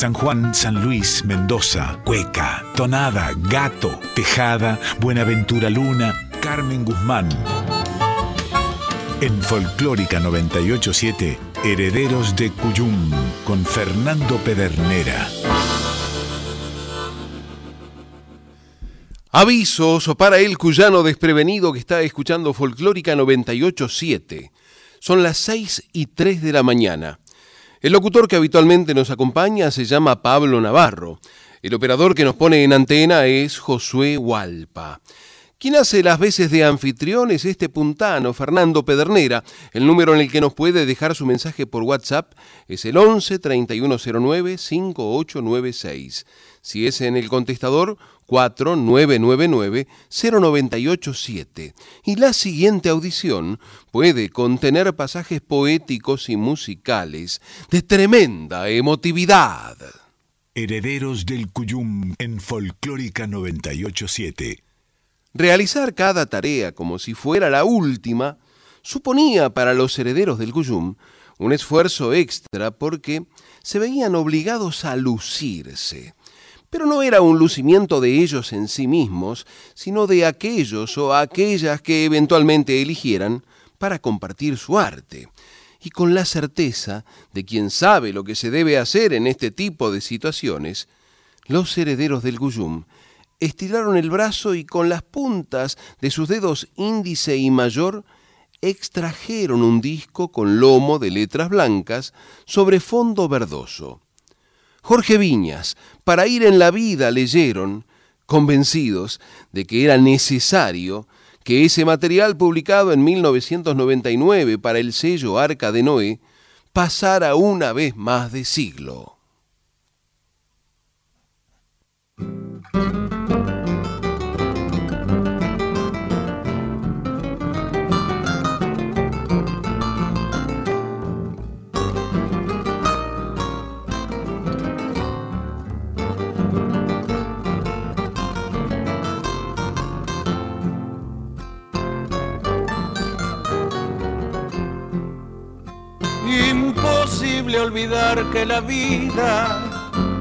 San Juan, San Luis, Mendoza, Cueca, Tonada, Gato, Tejada, Buenaventura Luna, Carmen Guzmán. En Folclórica 987, Herederos de Cuyum, con Fernando Pedernera. Avisos para el cuyano desprevenido que está escuchando Folclórica 987. Son las 6 y 3 de la mañana. El locutor que habitualmente nos acompaña se llama Pablo Navarro. El operador que nos pone en antena es Josué Hualpa. Quien hace las veces de anfitrión es este puntano, Fernando Pedernera. El número en el que nos puede dejar su mensaje por WhatsApp es el 11 3109 5896. Si es en el contestador, 4999-0987. Y la siguiente audición puede contener pasajes poéticos y musicales de tremenda emotividad. Herederos del Cuyum en Folclórica 987. Realizar cada tarea como si fuera la última suponía para los herederos del Cuyum un esfuerzo extra porque se veían obligados a lucirse pero no era un lucimiento de ellos en sí mismos, sino de aquellos o aquellas que eventualmente eligieran para compartir su arte, y con la certeza de quien sabe lo que se debe hacer en este tipo de situaciones, los herederos del Guyum estiraron el brazo y con las puntas de sus dedos índice y mayor extrajeron un disco con lomo de letras blancas sobre fondo verdoso. Jorge Viñas, para ir en la vida leyeron, convencidos de que era necesario que ese material publicado en 1999 para el sello Arca de Noé pasara una vez más de siglo. Olvidar que la vida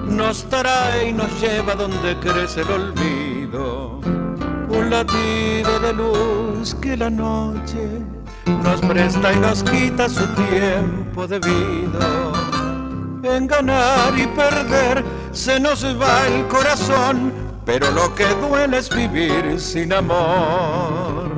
nos trae y nos lleva donde crece el olvido. Un latido de luz que la noche nos presta y nos quita su tiempo debido. En ganar y perder se nos va el corazón, pero lo que duele es vivir sin amor.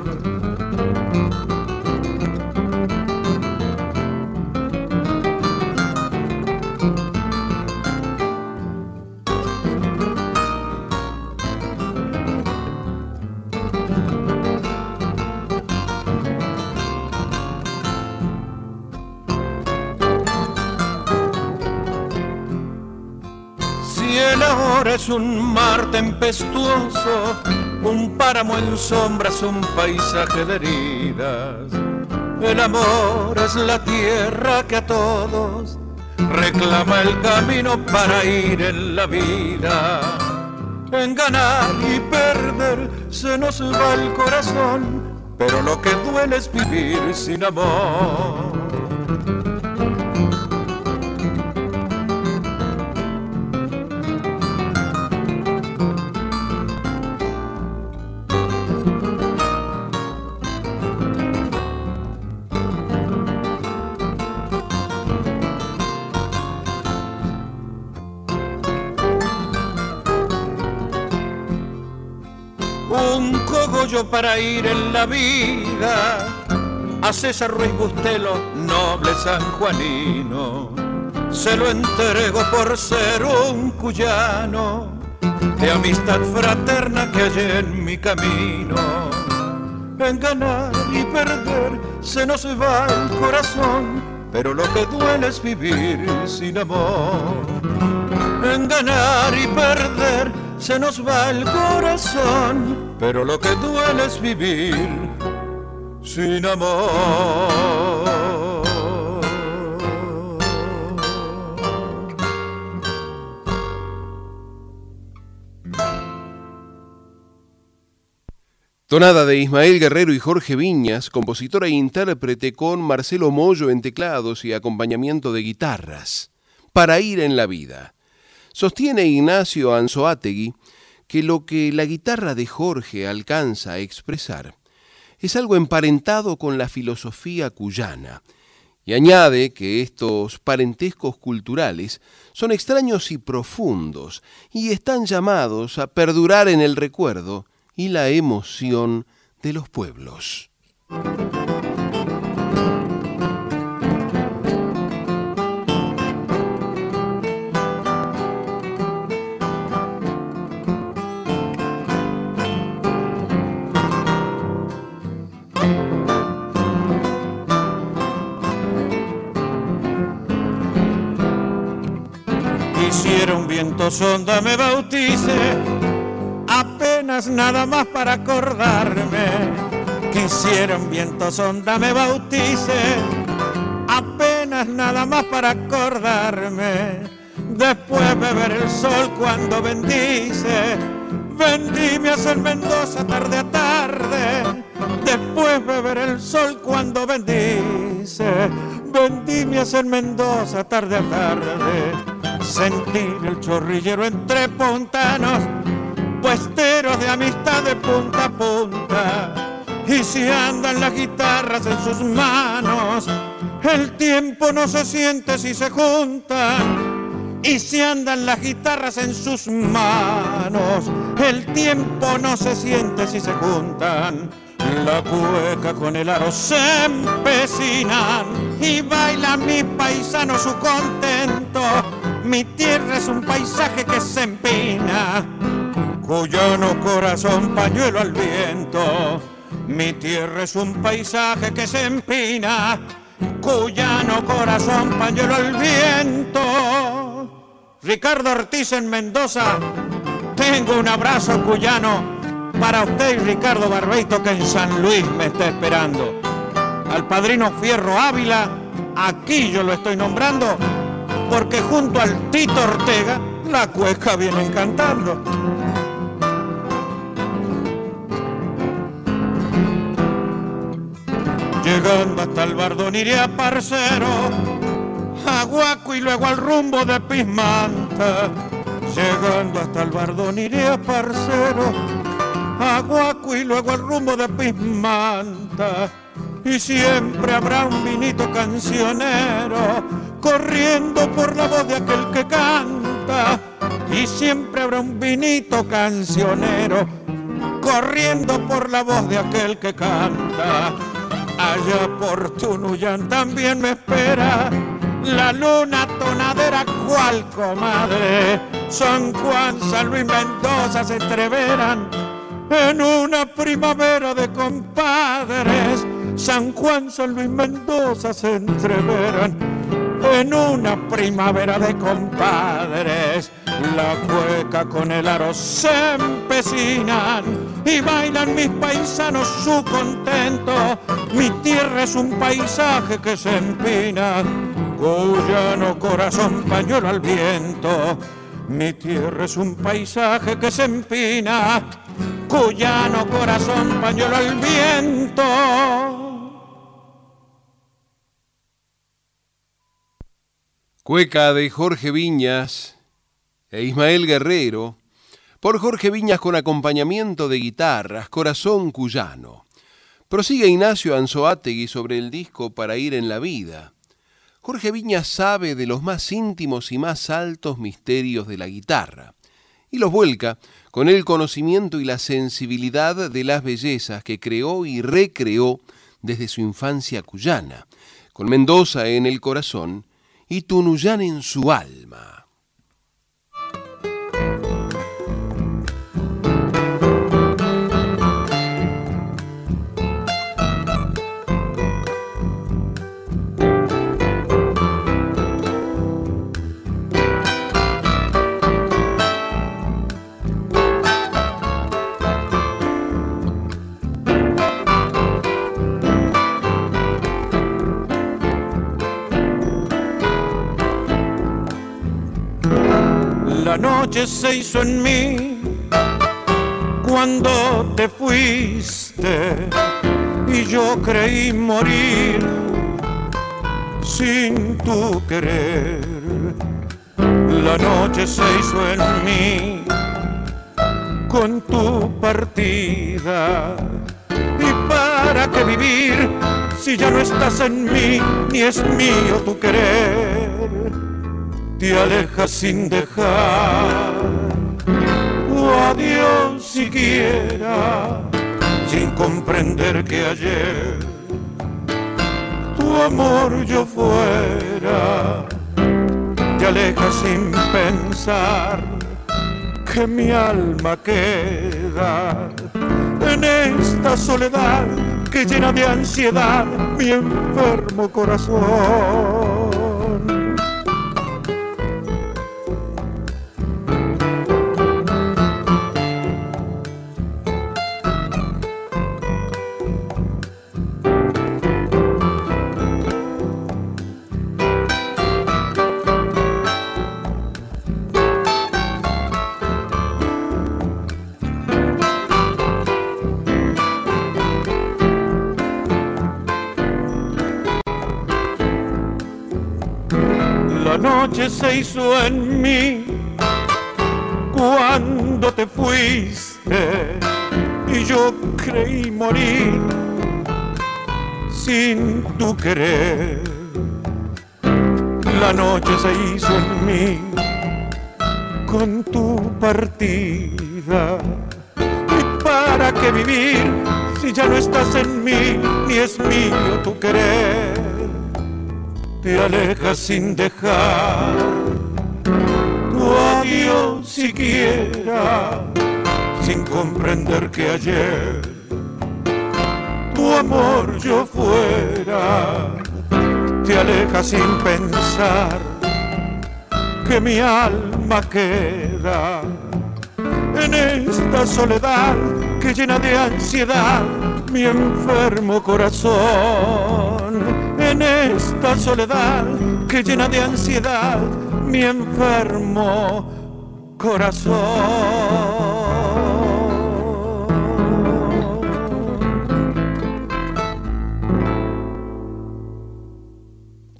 Es un mar tempestuoso, un páramo en sombras, un paisaje de heridas. El amor es la tierra que a todos reclama el camino para ir en la vida. En ganar y perder se nos va el corazón, pero lo que duele es vivir sin amor. Para ir en la vida a César Ruiz Bustelo, noble sanjuanino. Se lo entrego por ser un cuyano de amistad fraterna que hay en mi camino. En ganar y perder se nos va el corazón, pero lo que duele es vivir sin amor. En ganar y perder se nos va el corazón, pero lo que duele es vivir sin amor. Tonada de Ismael Guerrero y Jorge Viñas, compositora e intérprete con Marcelo Mollo en teclados y acompañamiento de guitarras. Para ir en la vida. Sostiene Ignacio Anzoátegui que lo que la guitarra de Jorge alcanza a expresar es algo emparentado con la filosofía cuyana, y añade que estos parentescos culturales son extraños y profundos, y están llamados a perdurar en el recuerdo y la emoción de los pueblos. Un viento sonda me bautice, apenas nada más para acordarme. Quisiera un viento sonda me bautice, apenas nada más para acordarme. Después beber el sol cuando bendice, vendime a ser Mendoza tarde a tarde. Después beber el sol cuando bendice, vendime a ser Mendoza tarde a tarde sentir el chorrillero entre puntanos, puesteros de amistad de punta a punta. Y si andan las guitarras en sus manos, el tiempo no se siente si se juntan. Y si andan las guitarras en sus manos, el tiempo no se siente si se juntan. La cueca con el aro se empecinan y baila mi paisano su contento mi tierra es un paisaje que se empina, cuyano corazón pañuelo al viento. Mi tierra es un paisaje que se empina, cuyano corazón pañuelo al viento. Ricardo Ortiz en Mendoza, tengo un abrazo cuyano para usted Ricardo Barbeito que en San Luis me está esperando. Al padrino Fierro Ávila, aquí yo lo estoy nombrando porque junto al Tito Ortega la cueca viene cantando. Llegando hasta el Bardón iré a Parcero, a Guaco y luego al rumbo de Pismanta. Llegando hasta el Bardón iré a Parcero, a Guaco y luego al rumbo de Pismanta. Y siempre habrá un vinito cancionero corriendo por la voz de aquel que canta. Y siempre habrá un vinito cancionero corriendo por la voz de aquel que canta. Allá por Tunuyán también me espera la luna tonadera cual comadre. San Juan, San Luis Mendoza se entreveran en una primavera de compadres. San Juan, San Luis Mendoza se entreveran en una primavera de compadres. La cueca con el aro se empecinan y bailan mis paisanos su contento. Mi tierra es un paisaje que se empina, cuyano corazón pañuelo al viento. Mi tierra es un paisaje que se empina, cuyano corazón pañuelo al viento. Cueca de Jorge Viñas e Ismael Guerrero, por Jorge Viñas con acompañamiento de guitarras, Corazón Cuyano. Prosigue Ignacio Anzoátegui sobre el disco Para ir en la vida. Jorge Viñas sabe de los más íntimos y más altos misterios de la guitarra, y los vuelca con el conocimiento y la sensibilidad de las bellezas que creó y recreó desde su infancia cuyana, con Mendoza en el corazón y Tunuyán en su alma. La noche se hizo en mí cuando te fuiste y yo creí morir sin tu querer. La noche se hizo en mí con tu partida. ¿Y para qué vivir si ya no estás en mí ni es mío tu querer? Te alejas sin dejar tu adiós siquiera, sin comprender que ayer tu amor yo fuera. Te alejas sin pensar que mi alma queda en esta soledad que llena de ansiedad mi enfermo corazón. Se hizo en mí cuando te fuiste y yo creí morir sin tu querer. La noche se hizo en mí con tu partida. ¿Y para qué vivir si ya no estás en mí ni es mío tu querer? Te alejas sin dejar. Tu adiós siquiera, sin comprender que ayer tu amor yo fuera, te alejas sin pensar que mi alma queda en esta soledad que llena de ansiedad mi enfermo corazón en esta soledad que llena de ansiedad mi enfermo corazón.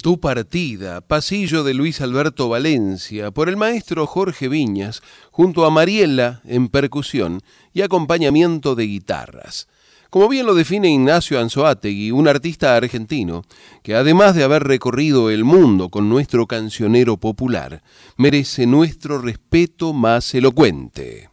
Tu partida, pasillo de Luis Alberto Valencia, por el maestro Jorge Viñas, junto a Mariela en percusión y acompañamiento de guitarras. Como bien lo define Ignacio Anzoátegui, un artista argentino que además de haber recorrido el mundo con nuestro cancionero popular, merece nuestro respeto más elocuente.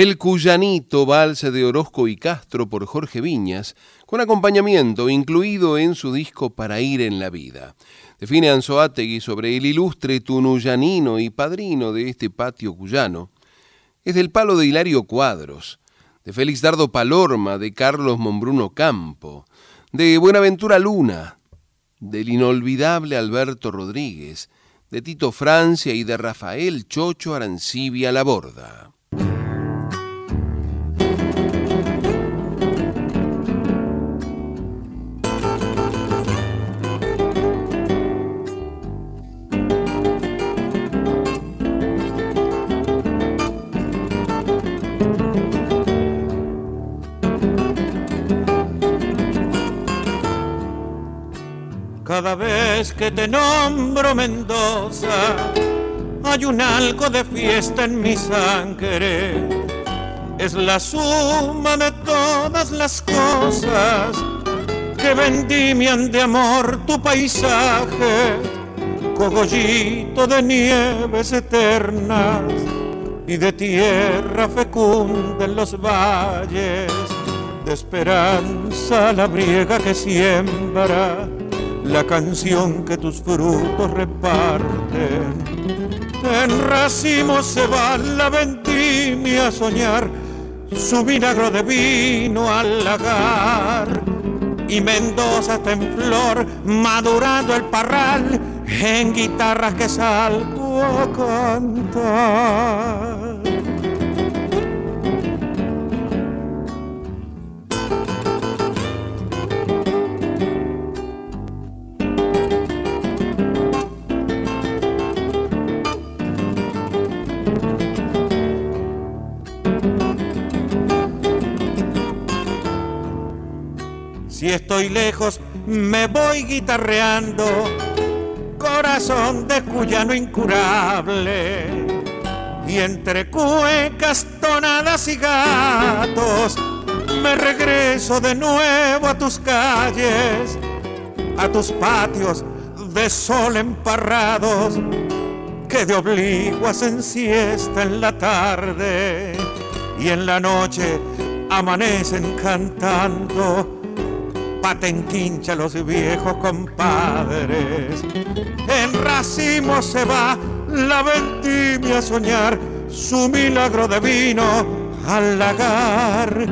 El Cuyanito, valse de Orozco y Castro por Jorge Viñas, con acompañamiento incluido en su disco Para ir en la vida. Define Anzoátegui sobre el ilustre tunuyanino y padrino de este patio cuyano. Es del palo de Hilario Cuadros, de Félix Dardo Palorma, de Carlos Mombruno Campo, de Buenaventura Luna, del inolvidable Alberto Rodríguez, de Tito Francia y de Rafael Chocho Arancibia La Cada vez que te nombro Mendoza, hay un algo de fiesta en mi sangre. Es la suma de todas las cosas que vendimian de amor tu paisaje, cogollito de nieves eternas y de tierra fecunda en los valles, de esperanza la briega que siembra la canción que tus frutos reparten. En racimo se va la vendimia a soñar su vinagro de vino al lagar. Y Mendoza está en flor, madurando el parral, en guitarras que salgo a cantar. Si estoy lejos, me voy guitarreando, corazón de cuyano incurable. Y entre cuecas, tonadas y gatos, me regreso de nuevo a tus calles, a tus patios de sol emparrados, que de obligo hacen siesta en la tarde y en la noche amanecen cantando patenquincha los viejos compadres. En racimo se va la vendimia a soñar su milagro de vino al lagar.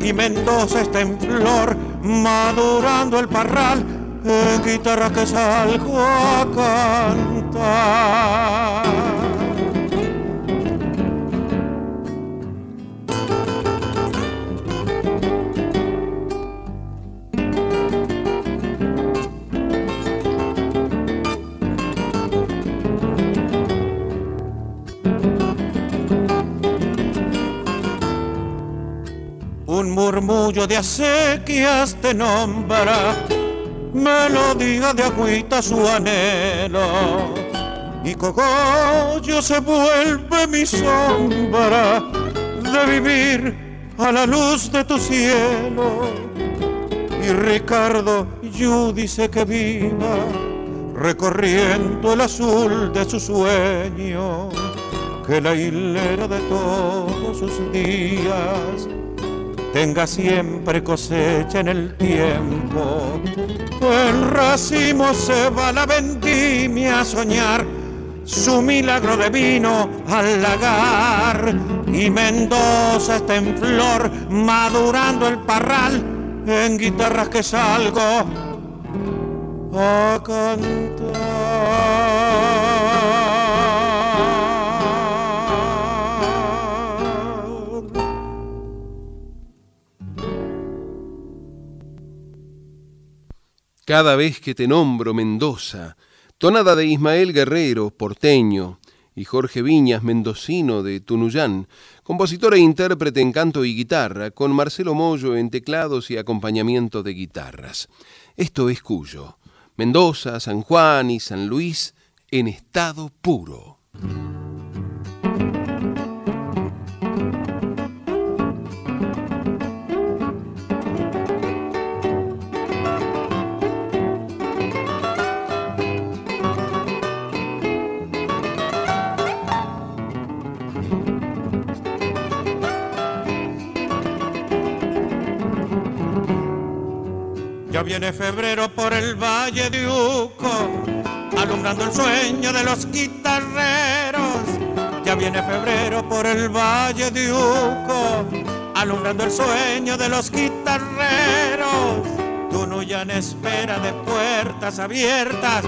Y Mendoza está en flor, madurando el parral, en guitarra que salgo a cantar. De acequias te nombra, melodía de agüita su anhelo. Y cogollo se vuelve mi sombra de vivir a la luz de tu cielo. Y Ricardo dice que viva recorriendo el azul de su sueño, que la hilera de todos sus días tenga siempre cosecha en el tiempo. En racimo se va la vendimia a soñar su milagro de vino al lagar. Y Mendoza está en flor, madurando el parral en guitarras que salgo a cantar. Cada vez que te nombro Mendoza, tonada de Ismael Guerrero, porteño, y Jorge Viñas, mendocino de Tunuyán, compositor e intérprete en canto y guitarra, con Marcelo Mollo en teclados y acompañamiento de guitarras. Esto es Cuyo, Mendoza, San Juan y San Luis en estado puro. Viene febrero por el Valle de Uco, alumbrando el sueño de los guitarreros. Ya viene febrero por el Valle de Uco, alumbrando el sueño de los guitarreros. Tunuyan espera de puertas abiertas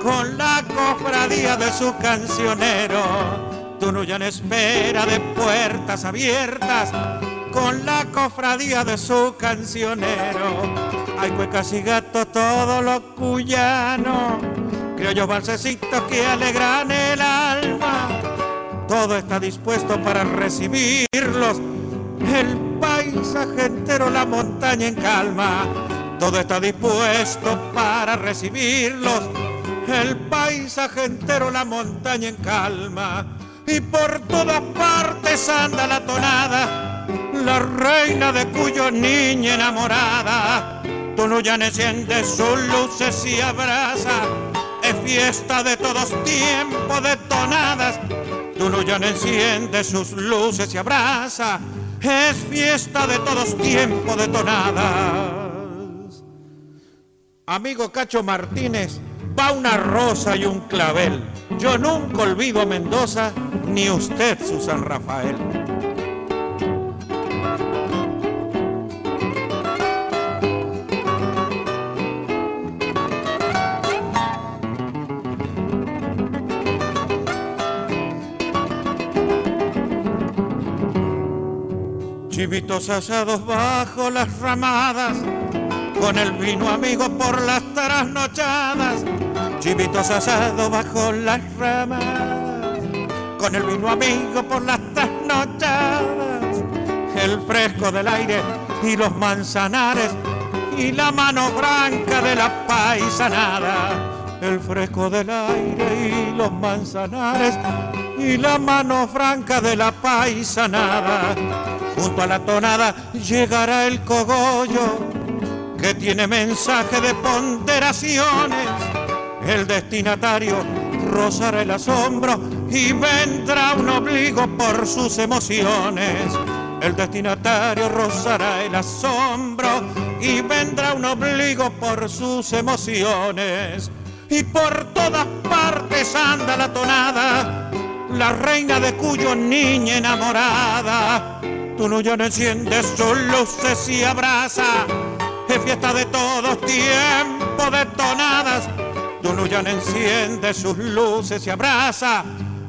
con la cofradía de su cancionero. Tunuyan espera de puertas abiertas con la cofradía de su cancionero. Hay cuecas y gatos, todos los cuyanos, criollos balsecitos que alegran el alma. Todo está dispuesto para recibirlos. El paisaje entero, la montaña en calma. Todo está dispuesto para recibirlos. El paisaje entero, la montaña en calma. Y por todas partes anda la tonada, la reina de cuyo niña enamorada ya enciende sus luces y abraza. Es fiesta de todos tiempos de tonadas. ya enciende sus luces y abraza. Es fiesta de todos tiempos de tonadas. Amigo Cacho Martínez, va una rosa y un clavel. Yo nunca olvido a Mendoza, ni usted, Susan Rafael. Chivitos asados bajo las ramadas, con el vino amigo por las trasnochadas, chivitos asados bajo las ramadas, con el vino amigo por las trasnochadas, el fresco del aire y los manzanares y la mano franca de la paisanada. El fresco del aire y los manzanares y la mano franca de la paisanada. Junto a la tonada llegará el cogollo que tiene mensaje de ponderaciones. El destinatario rozará el asombro y vendrá un obligo por sus emociones. El destinatario rozará el asombro y vendrá un obligo por sus emociones y por todas partes anda la tonada, la reina de cuyo niña enamorada. Tu no enciende sus luces y abraza, es fiesta de todos tiempos de tonadas. Tu no enciende sus luces y abraza,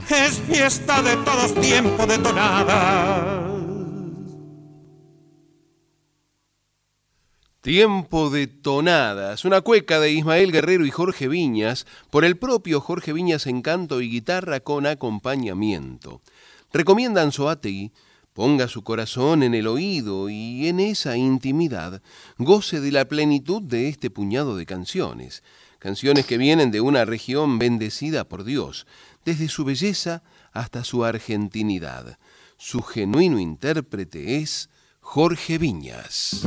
es fiesta de todos tiempos de tonadas. Tiempo de tonadas, una cueca de Ismael Guerrero y Jorge Viñas, por el propio Jorge Viñas en canto y guitarra con acompañamiento. Recomiendan Soategui, ponga su corazón en el oído y en esa intimidad goce de la plenitud de este puñado de canciones, canciones que vienen de una región bendecida por Dios, desde su belleza hasta su argentinidad. Su genuino intérprete es Jorge Viñas.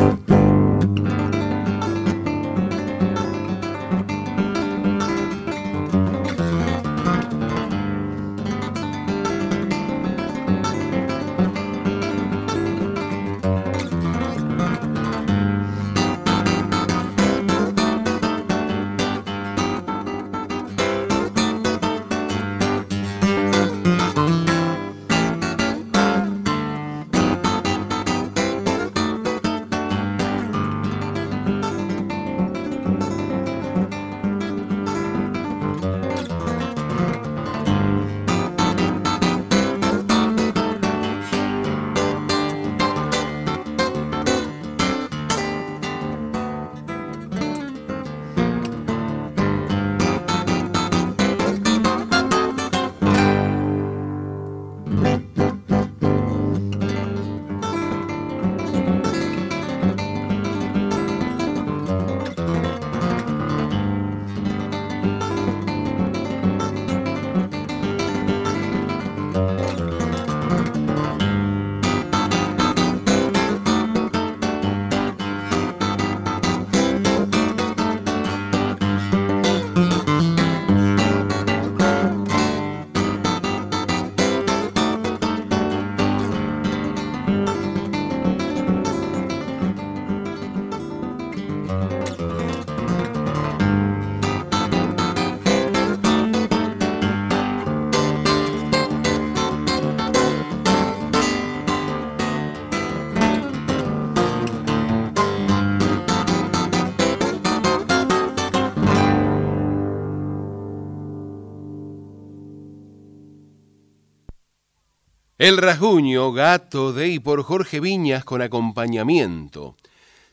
El rasguño, gato de y por Jorge Viñas con acompañamiento.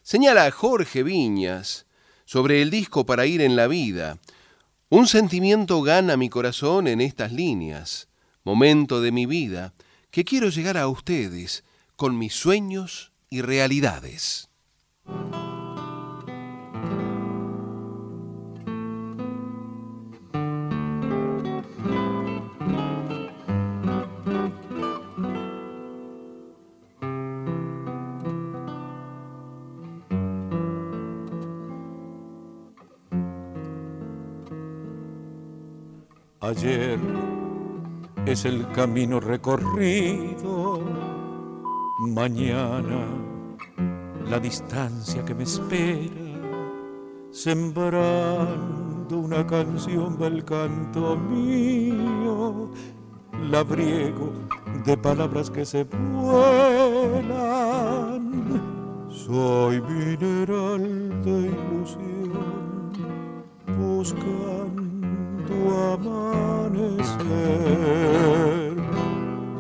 Señala Jorge Viñas sobre el disco Para ir en la vida. Un sentimiento gana mi corazón en estas líneas. Momento de mi vida que quiero llegar a ustedes con mis sueños y realidades. Ayer es el camino recorrido, mañana la distancia que me espera, sembrando una canción del canto mío, labriego de palabras que se vuelan. Soy mineral de ilusión, buscando amanecer.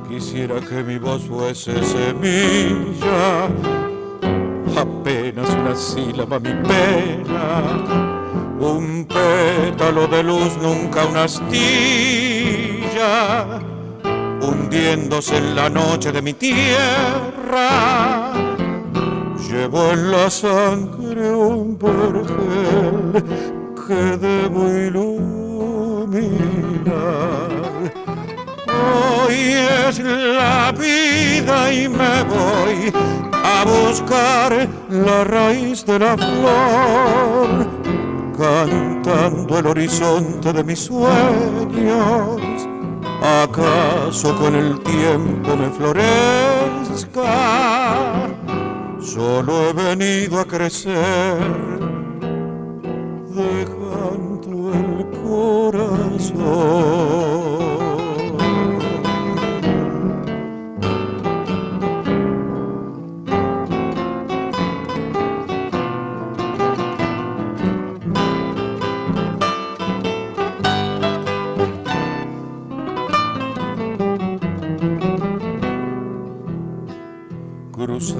Quisiera que mi voz fuese semilla, apenas una sílaba mi pena, un pétalo de luz, nunca una astilla, hundiéndose en la noche de mi tierra. Llevo en la sangre un vergel que debo iluminar Hoy es la vida y me voy a buscar la raíz de la flor, cantando el horizonte de mis sueños. ¿Acaso con el tiempo me florezca? Solo he venido a crecer, dejando el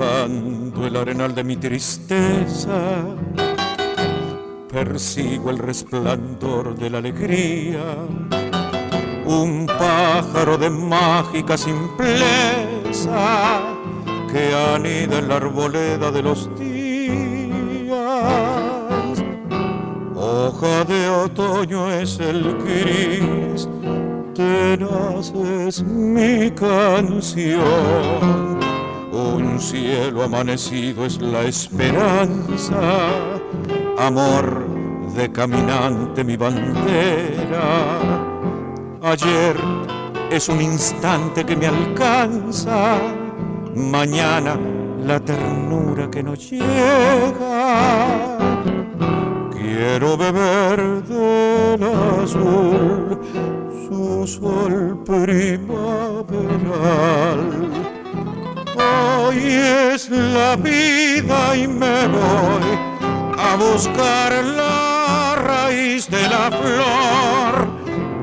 El arenal de mi tristeza persigo el resplandor de la alegría, un pájaro de mágica simpleza que anida en la arboleda de los días. Hoja de otoño es el gris, tenaz es mi canción. Un cielo amanecido es la esperanza amor de caminante mi bandera. Ayer es un instante que me alcanza, mañana la ternura que nos llega. Quiero beber del azul su sol primaveral. Hoy es la vida y me voy a buscar la raíz de la flor,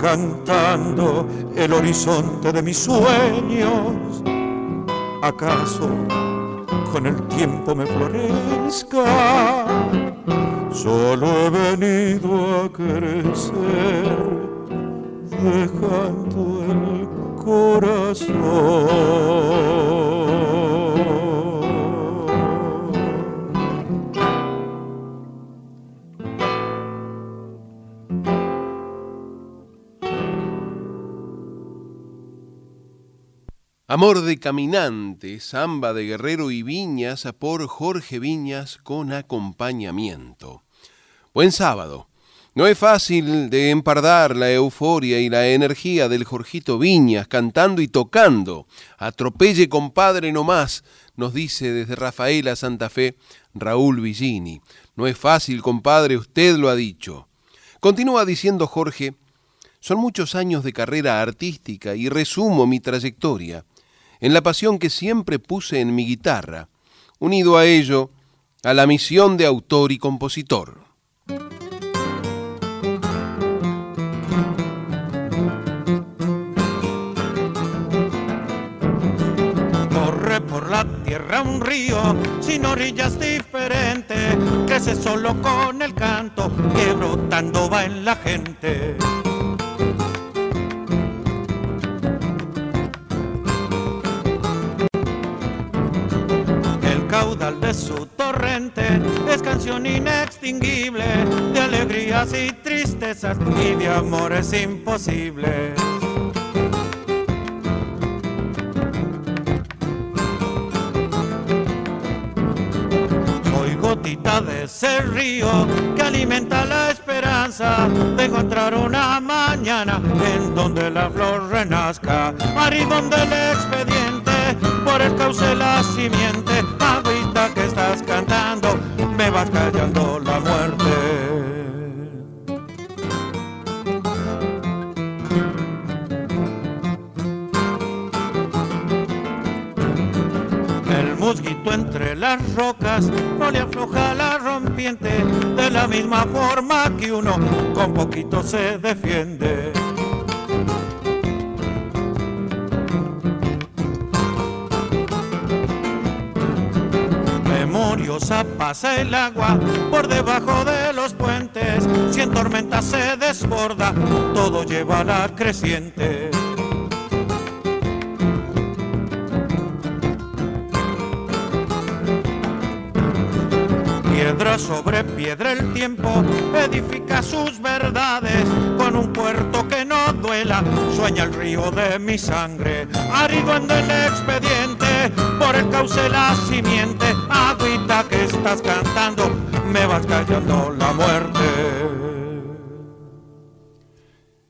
cantando el horizonte de mis sueños. ¿Acaso con el tiempo me florezca? Solo he venido a crecer, dejando el corazón. Amor de caminante, samba de Guerrero y Viñas por Jorge Viñas con acompañamiento. Buen sábado. No es fácil de empardar la euforia y la energía del Jorgito Viñas cantando y tocando. Atropelle compadre no más, nos dice desde Rafaela Santa Fe Raúl Villini. No es fácil, compadre, usted lo ha dicho. Continúa diciendo Jorge, son muchos años de carrera artística y resumo mi trayectoria en la pasión que siempre puse en mi guitarra, unido a ello a la misión de autor y compositor. fuera un río sin orillas diferentes, crece solo con el canto que brotando va en la gente. Caudal de su torrente es canción inextinguible de alegrías y tristezas y de amores imposibles. de ese río que alimenta la esperanza de encontrar una mañana en donde la flor renazca, Ari donde el expediente por el cauce la simiente, agüita que estás cantando, me vas callando la muerte. musguito entre las rocas no le afloja la rompiente de la misma forma que uno con poquito se defiende. Pasa el agua por debajo de los puentes, si en tormenta se desborda, todo lleva a la creciente. Piedra sobre piedra el tiempo edifica sus verdades con un puerto que no duela. Sueña el río de mi sangre, arido en el expediente, por el cauce la simiente, agüita que estás cantando, me vas callando la muerte.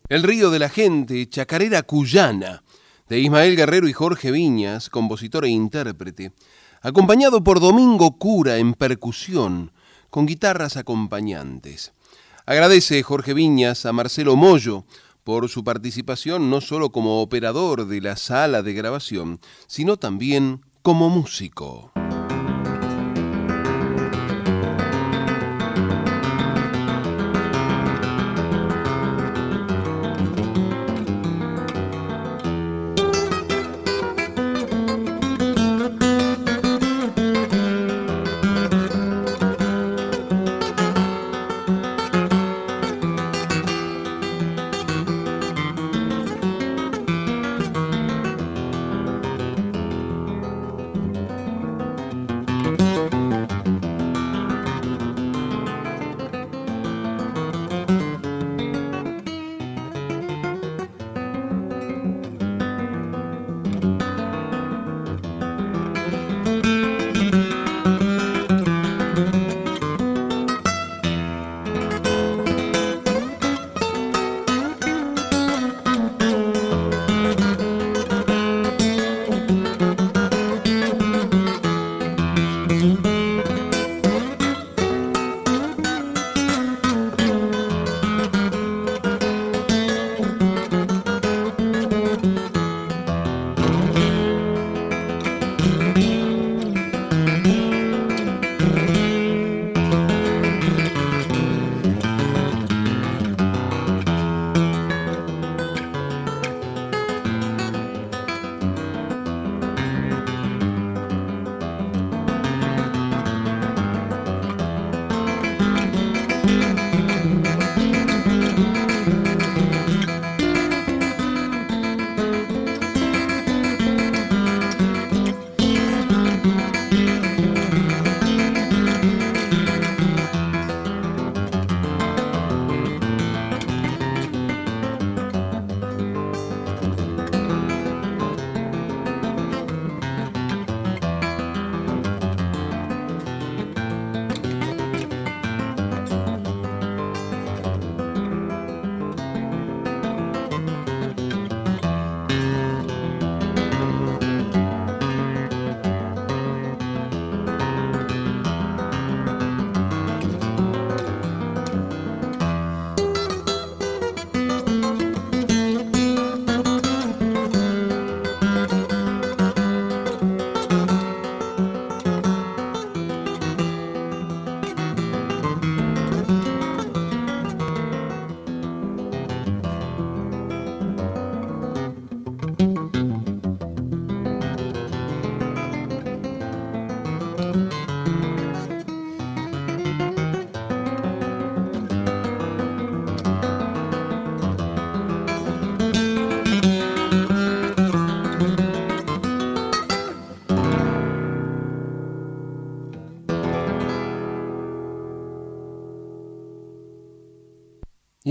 El río de la gente, chacarera cuyana, de Ismael Guerrero y Jorge Viñas, compositor e intérprete, acompañado por Domingo Cura en percusión, con guitarras acompañantes. Agradece Jorge Viñas a Marcelo Mollo por su participación no solo como operador de la sala de grabación, sino también como músico.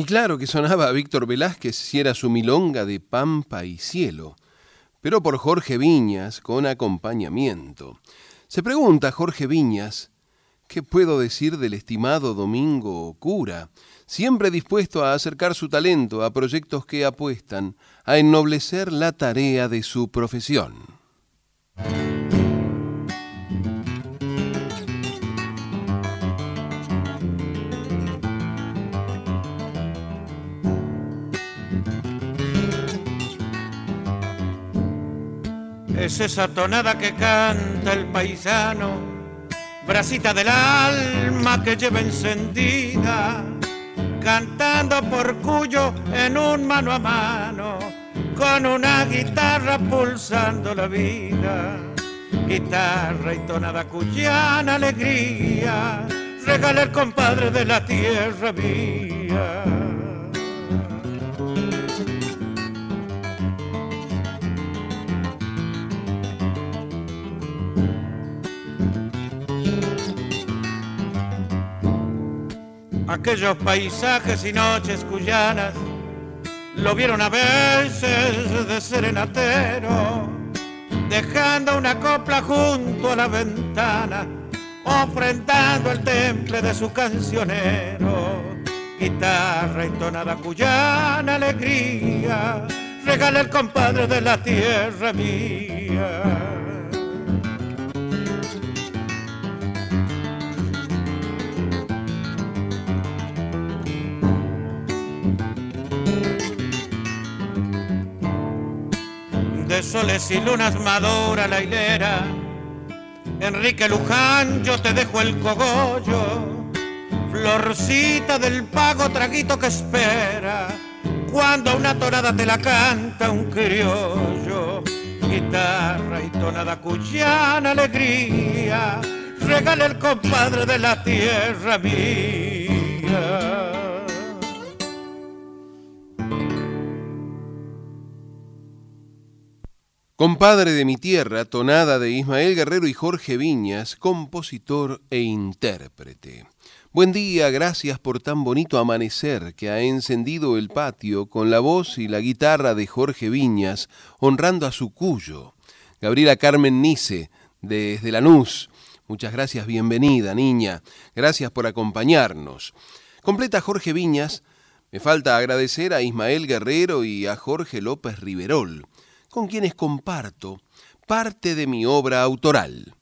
Claro que sonaba a Víctor Velázquez si era su milonga de pampa y cielo, pero por Jorge Viñas con acompañamiento. Se pregunta Jorge Viñas, ¿qué puedo decir del estimado Domingo Cura? Siempre dispuesto a acercar su talento a proyectos que apuestan a ennoblecer la tarea de su profesión. Es esa tonada que canta el paisano, bracita del alma que lleva encendida, cantando por cuyo en un mano a mano, con una guitarra pulsando la vida. Guitarra y tonada cuyana alegría, regala el compadre de la tierra mía. Aquellos paisajes y noches cuyanas lo vieron a veces de serenatero, dejando una copla junto a la ventana, ofrendando el temple de su cancionero. Guitarra entonada cuyana alegría, regala el compadre de la tierra mía. De soles y lunas madura la hilera. Enrique Luján, yo te dejo el cogollo, florcita del pago, traguito que espera, cuando una tonada te la canta un criollo, guitarra y tonada cuyana alegría, regala el compadre de la tierra mía. Compadre de mi tierra, tonada de Ismael Guerrero y Jorge Viñas, compositor e intérprete. Buen día, gracias por tan bonito amanecer que ha encendido el patio con la voz y la guitarra de Jorge Viñas, honrando a su cuyo. Gabriela Carmen Nice, desde Lanús. Muchas gracias, bienvenida, niña. Gracias por acompañarnos. Completa Jorge Viñas. Me falta agradecer a Ismael Guerrero y a Jorge López Riverol con quienes comparto parte de mi obra autoral.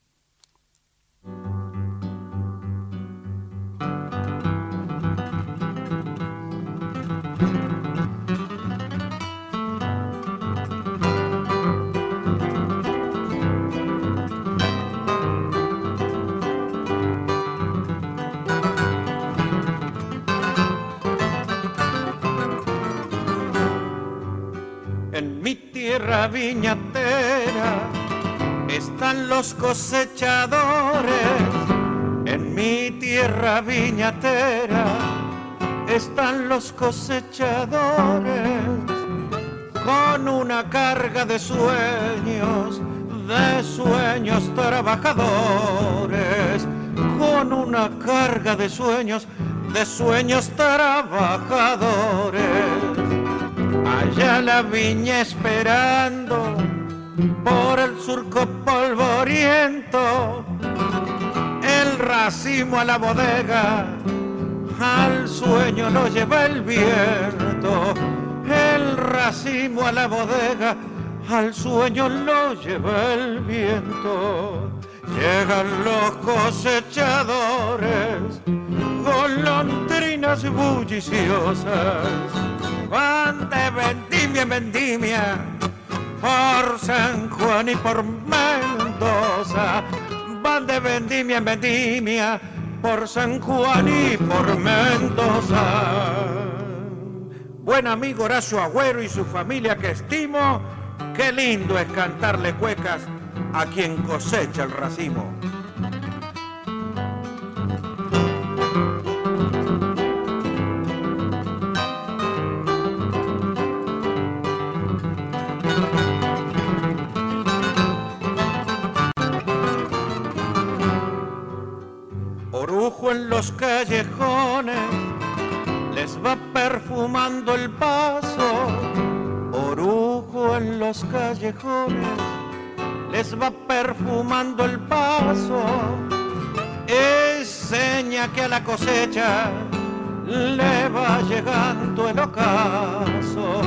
Tierra viñatera están los cosechadores. En mi tierra viñatera están los cosechadores. Con una carga de sueños, de sueños trabajadores, con una carga de sueños, de sueños trabajadores allá la viña esperando por el surco polvoriento, el racimo a la bodega, al sueño lo lleva el viento, el racimo a la bodega, al sueño lo lleva el viento. Llegan los cosechadores, golondrinas bulliciosas Van de vendimia en vendimia por San Juan y por Mendoza. Van de vendimia en vendimia por San Juan y por Mendoza. Buen amigo Horacio Agüero y su familia que estimo, qué lindo es cantarle cuecas a quien cosecha el racimo. Callejones, le les va perfumando el paso, orujo en los callejones, les va perfumando el paso, es seña que a la cosecha le va llegando el ocaso,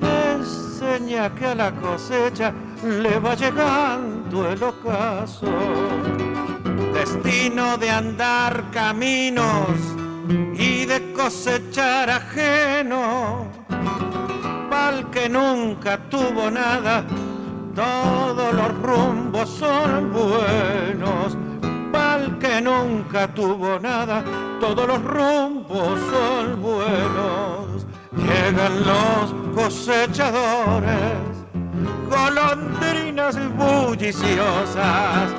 es seña que a la cosecha le va llegando el ocaso, destino de andar caminos y de cosechar ajeno, pal que nunca tuvo nada, todos los rumbos son buenos, pal que nunca tuvo nada, todos los rumbos son buenos, llegan los cosechadores, golondrinas bulliciosas,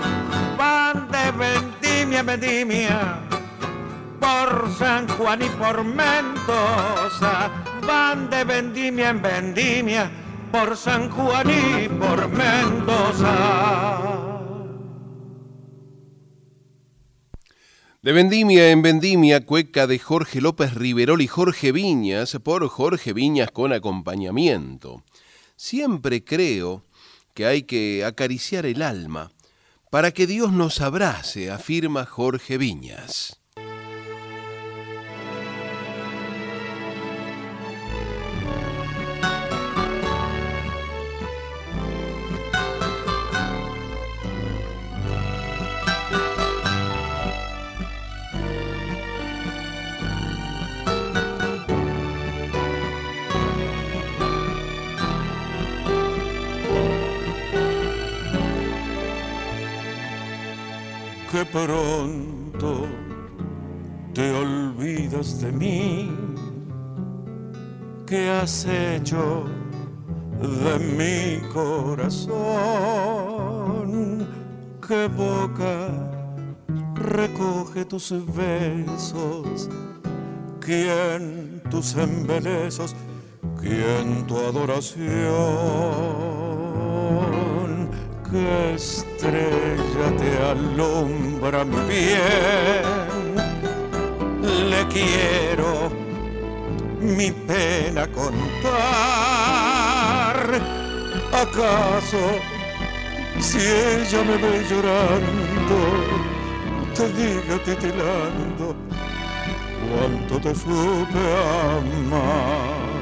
van de vendimia vendimia por San Juan y por Mendoza, van de vendimia en vendimia, por San Juan y por Mendoza. De Vendimia en Vendimia, cueca de Jorge López Riverol y Jorge Viñas, por Jorge Viñas con acompañamiento. Siempre creo que hay que acariciar el alma para que Dios nos abrace, afirma Jorge Viñas. Que pronto te olvidas de mí, que has hecho de mi corazón, que boca recoge tus besos, quien tus embelezos, quien tu adoración que estrella te alumbra mi bien. Le quiero mi pena contar. ¿Acaso si ella me ve llorando, te diga titilando cuánto te supe amar?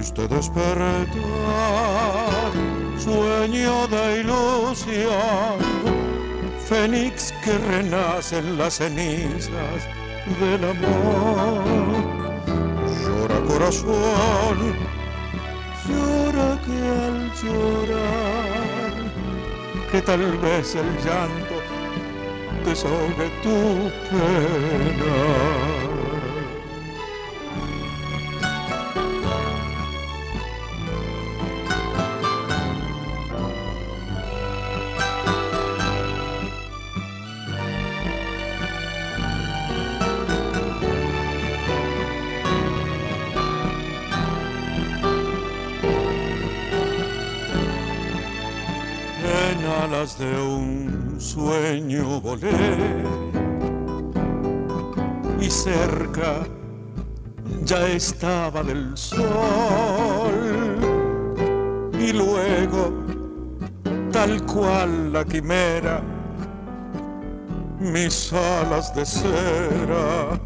Triste despertar sueño de ilusión, fénix que renace en las cenizas del amor. Llora corazón, llora que al llorar, que tal vez el llanto desahogue tu pena. Y cerca ya estaba del sol. Y luego tal cual la quimera mis alas de cera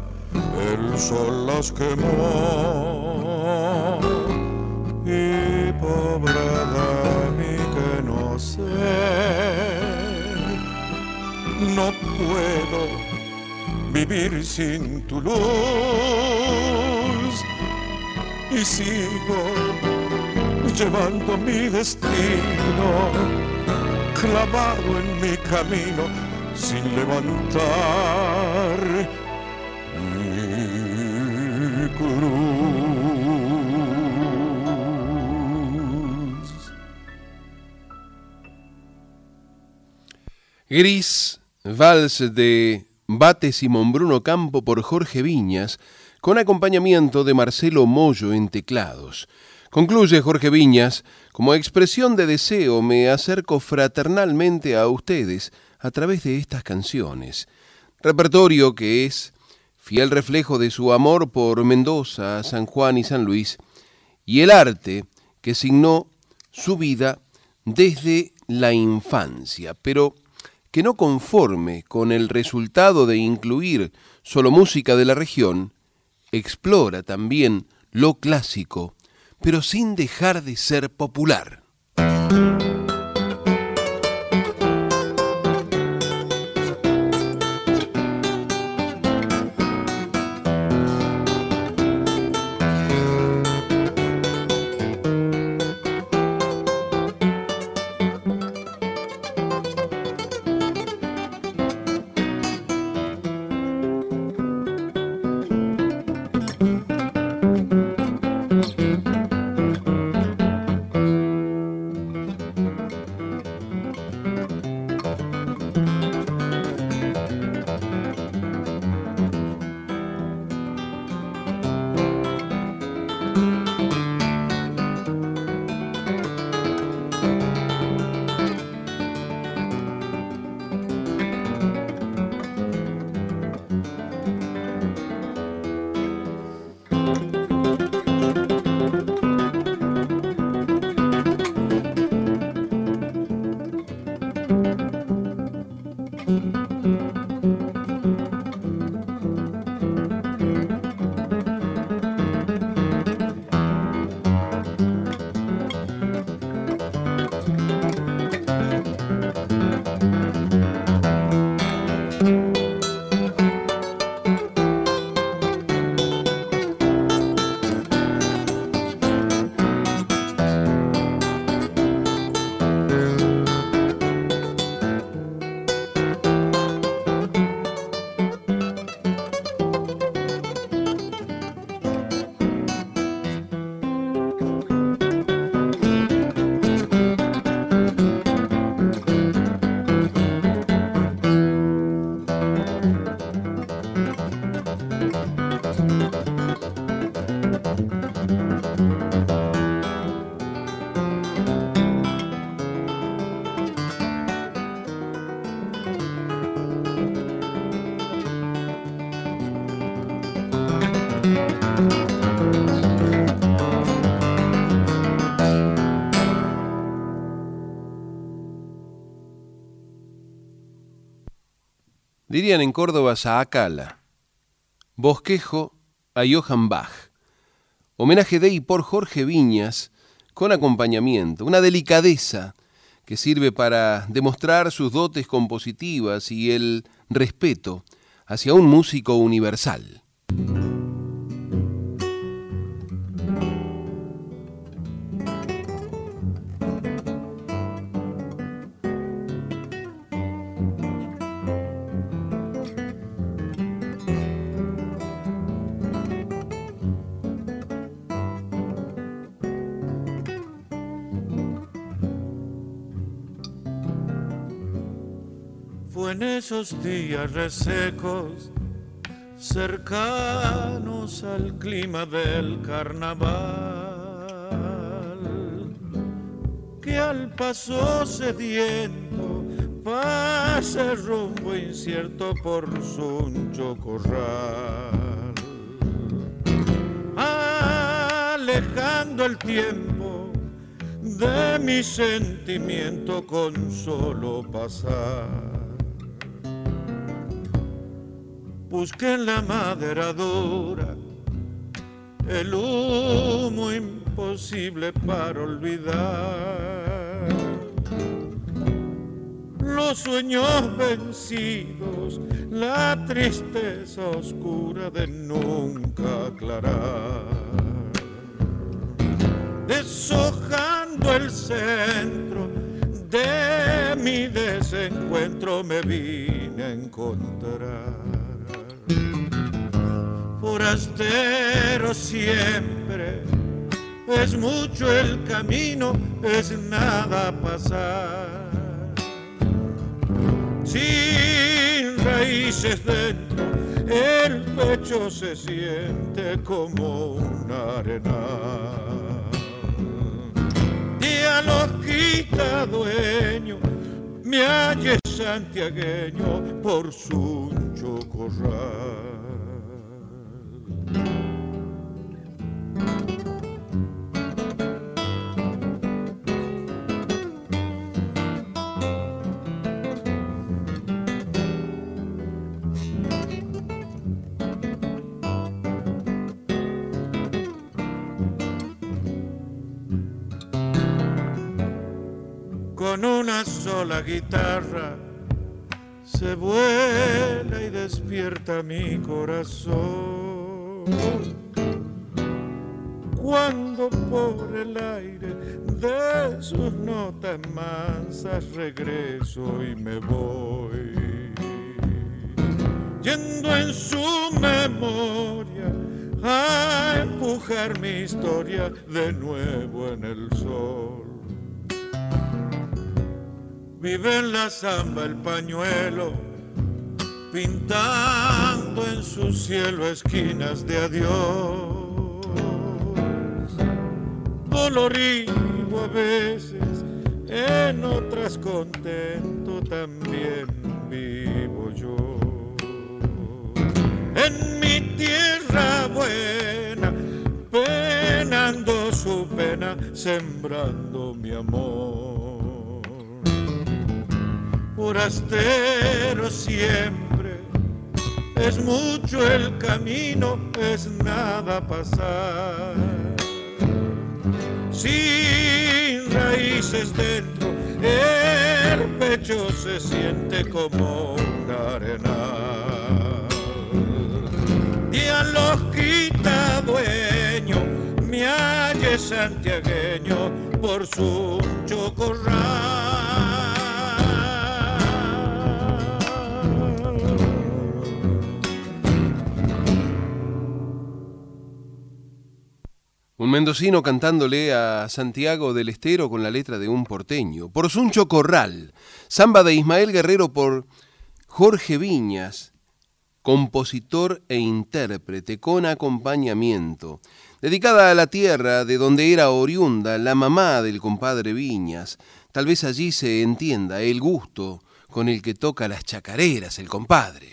el sol las quemó. Y pobre puedo vivir sin tu luz y sigo llevando mi destino clavado en mi camino sin levantar mi cruz. Gris Vals de Bate Simón Bruno Campo por Jorge Viñas, con acompañamiento de Marcelo Mollo en teclados. Concluye Jorge Viñas, como expresión de deseo me acerco fraternalmente a ustedes a través de estas canciones, repertorio que es fiel reflejo de su amor por Mendoza, San Juan y San Luis, y el arte que signó su vida desde la infancia, pero que no conforme con el resultado de incluir solo música de la región, explora también lo clásico, pero sin dejar de ser popular. Dirían en Córdoba Saacala. Bosquejo a Johann Bach. Homenaje de y por Jorge Viñas con acompañamiento, una delicadeza que sirve para demostrar sus dotes compositivas y el respeto hacia un músico universal. Esos días resecos, cercanos al clima del carnaval, que al paso sediento pasa rumbo incierto por su corral, alejando el tiempo de mi sentimiento con solo pasar busqué en la maderadura el humo imposible para olvidar. Los sueños vencidos, la tristeza oscura de nunca aclarar. Deshojando el centro de mi desencuentro me vine a encontrar forastero siempre. Es mucho el camino, es nada pasar. Sin raíces dentro, el pecho se siente como un arenal. Dialoguita dueño, me halle santiagueño por su con una sola guitarra se vuela y despierta mi corazón. Cuando por el aire de sus notas mansas regreso y me voy, yendo en su memoria a empujar mi historia de nuevo en el sol. Vive en la zamba el pañuelo, pintando en su cielo esquinas de adiós. Dolorido a veces, en otras contento también vivo yo. En mi tierra buena, penando su pena, sembrando mi amor. Forastero siempre, es mucho el camino, es nada pasar. Sin raíces dentro, el pecho se siente como una arenal. Y a los quita dueño, me halle santiagueño por su chocorral. Un mendocino cantándole a Santiago del Estero con la letra de un porteño. Por Suncho Corral. Samba de Ismael Guerrero por Jorge Viñas, compositor e intérprete con acompañamiento. Dedicada a la tierra de donde era oriunda la mamá del compadre Viñas. Tal vez allí se entienda el gusto con el que toca las chacareras el compadre.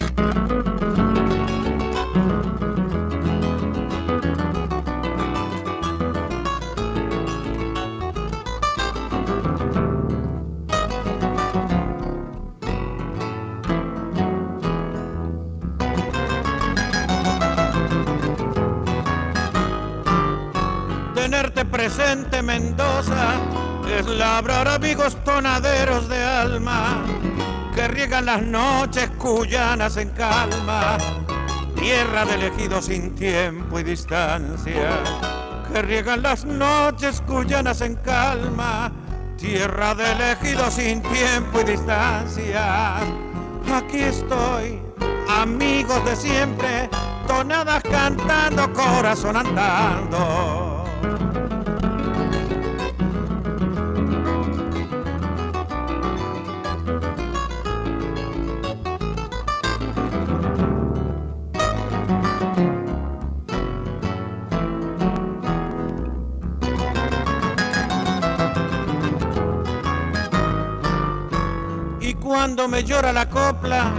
Presente, Mendoza, es labrar amigos tonaderos de alma que riegan las noches cuyanas en calma, tierra de elegidos sin tiempo y distancia, que riegan las noches cuyanas en calma, tierra de elegidos sin tiempo y distancia. Aquí estoy, amigos de siempre, tonadas cantando, corazón andando. Cuando me llora la copla,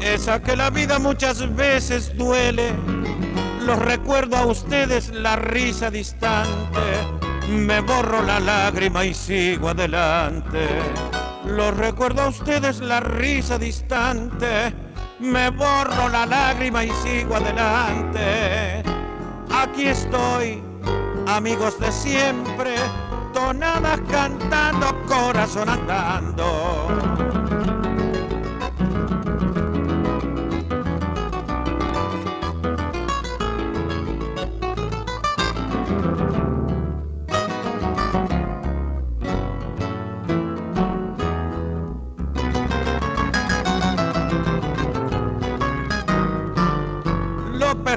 esa que la vida muchas veces duele, los recuerdo a ustedes la risa distante, me borro la lágrima y sigo adelante. Los recuerdo a ustedes la risa distante, me borro la lágrima y sigo adelante. Aquí estoy, amigos de siempre, tonadas cantando, corazón andando.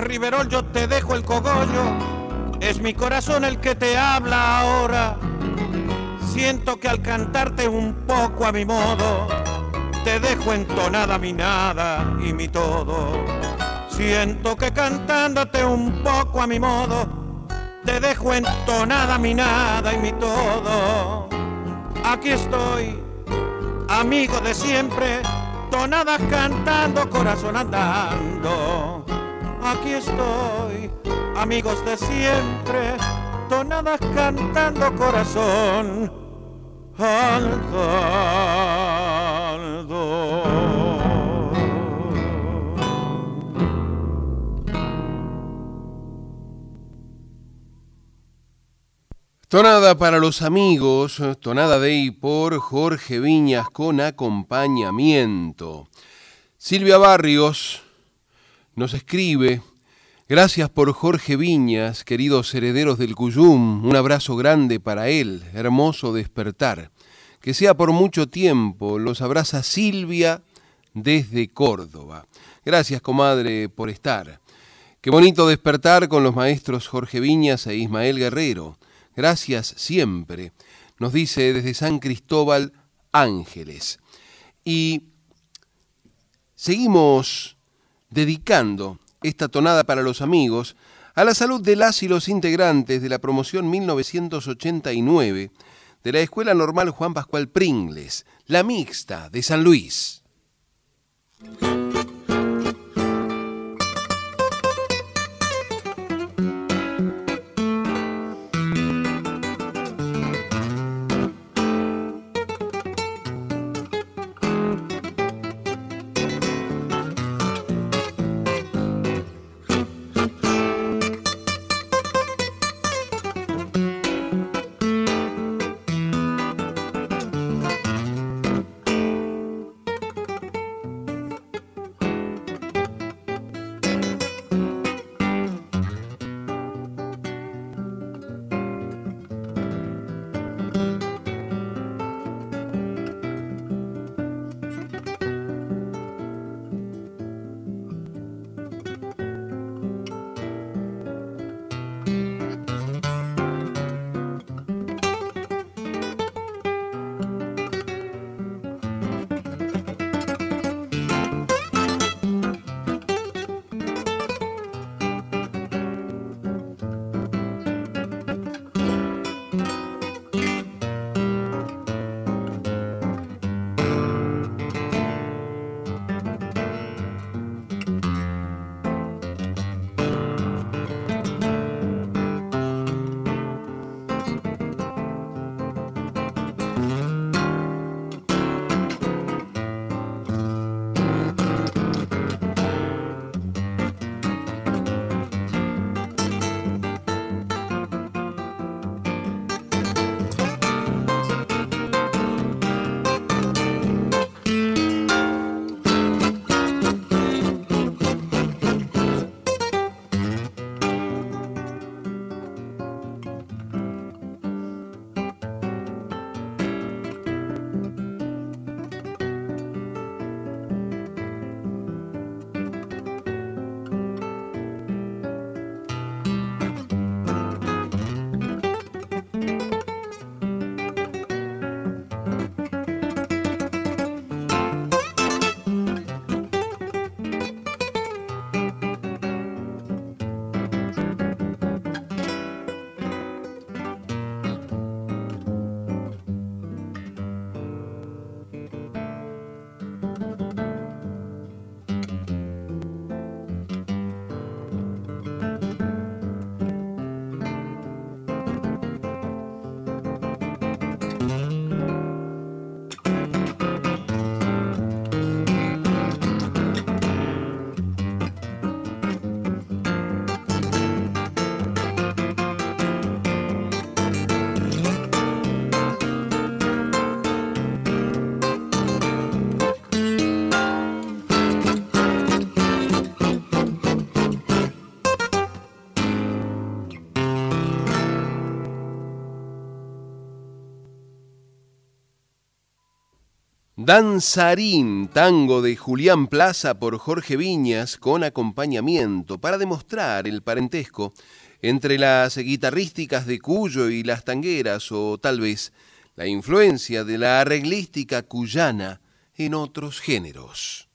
Riverol, yo te dejo el cogollo. Es mi corazón el que te habla ahora. Siento que al cantarte un poco a mi modo, te dejo entonada mi nada y mi todo. Siento que cantándote un poco a mi modo, te dejo entonada mi nada y mi todo. Aquí estoy, amigo de siempre, tonadas cantando, corazón andando. Aquí estoy, amigos de siempre, tonadas cantando, corazón andando. Tonada para los amigos, tonada de y por Jorge Viñas con acompañamiento. Silvia Barrios nos escribe, gracias por Jorge Viñas, queridos herederos del Cuyum, un abrazo grande para él, hermoso despertar. Que sea por mucho tiempo, los abraza Silvia desde Córdoba. Gracias, comadre, por estar. Qué bonito despertar con los maestros Jorge Viñas e Ismael Guerrero. Gracias siempre, nos dice desde San Cristóbal Ángeles. Y seguimos dedicando esta tonada para los amigos a la salud de las y los integrantes de la promoción 1989 de la Escuela Normal Juan Pascual Pringles, la mixta de San Luis. Danzarín, tango de Julián Plaza por Jorge Viñas con acompañamiento para demostrar el parentesco entre las guitarrísticas de Cuyo y las tangueras o tal vez la influencia de la arreglística cuyana en otros géneros.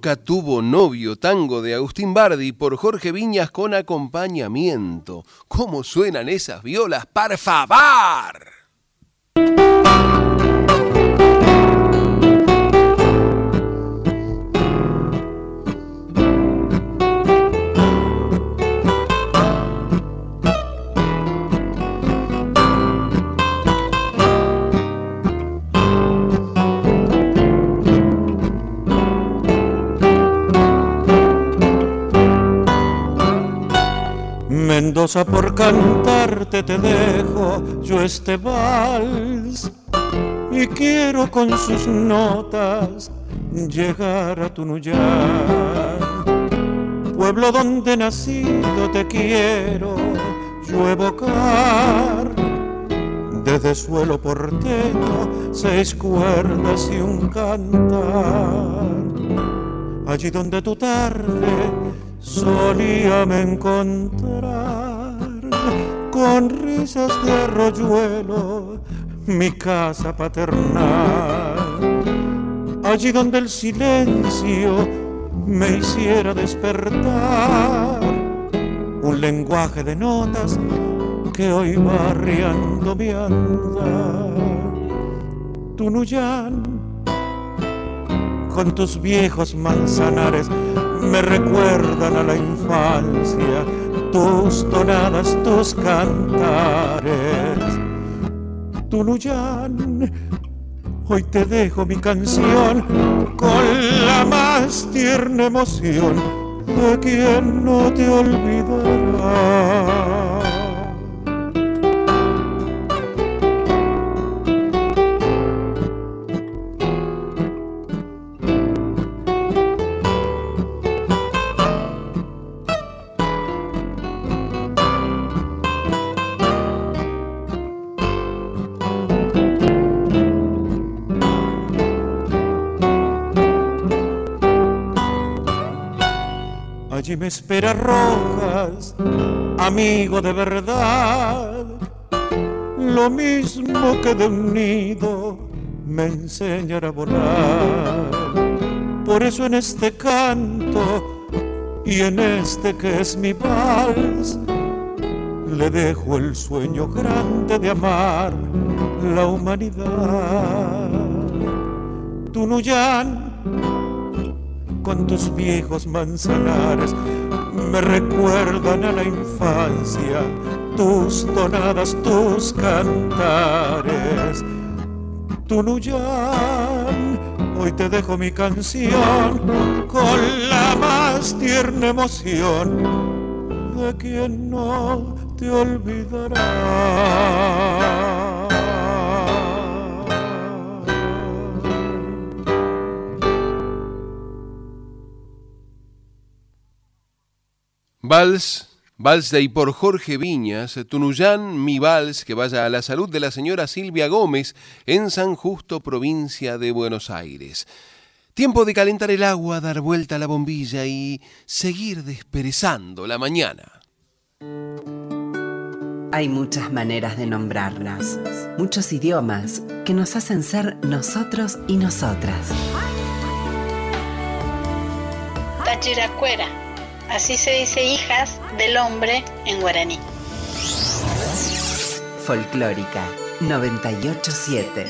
Tuvo novio tango de Agustín Bardi por Jorge Viñas con acompañamiento. ¿Cómo suenan esas violas? ¡Par favor! Por cantarte te dejo yo este vals. Y quiero con sus notas llegar a tu Nuyar, pueblo donde nacido te quiero yo evocar. Desde suelo porteño seis cuerdas y un cantar. Allí donde tu tarde solíame encontrar con risas de arroyuelo mi casa paternal, allí donde el silencio me hiciera despertar, un lenguaje de notas que hoy barriando mi andar. Tunuyán, con tus viejos manzanares, me recuerdan a la infancia, tus tonadas, tus cantares. Tunuyán, hoy te dejo mi canción con la más tierna emoción de quien no te olvidará. Me espera Rojas, amigo de verdad. Lo mismo que de un nido me enseñará a volar. Por eso en este canto y en este que es mi vals, le dejo el sueño grande de amar la humanidad. Tunuyán con tus viejos manzanares me recuerdan a la infancia, tus tonadas, tus cantares. Tunuyán, hoy te dejo mi canción con la más tierna emoción de quien no te olvidará. Vals, Vals de y por Jorge Viñas, Tunuyán, mi vals, que vaya a la salud de la señora Silvia Gómez en San Justo, provincia de Buenos Aires. Tiempo de calentar el agua, dar vuelta a la bombilla y seguir desperezando la mañana. Hay muchas maneras de nombrarlas, muchos idiomas que nos hacen ser nosotros y nosotras. Tachiracuera, así se dice hijas del hombre en guaraní. Folclórica 987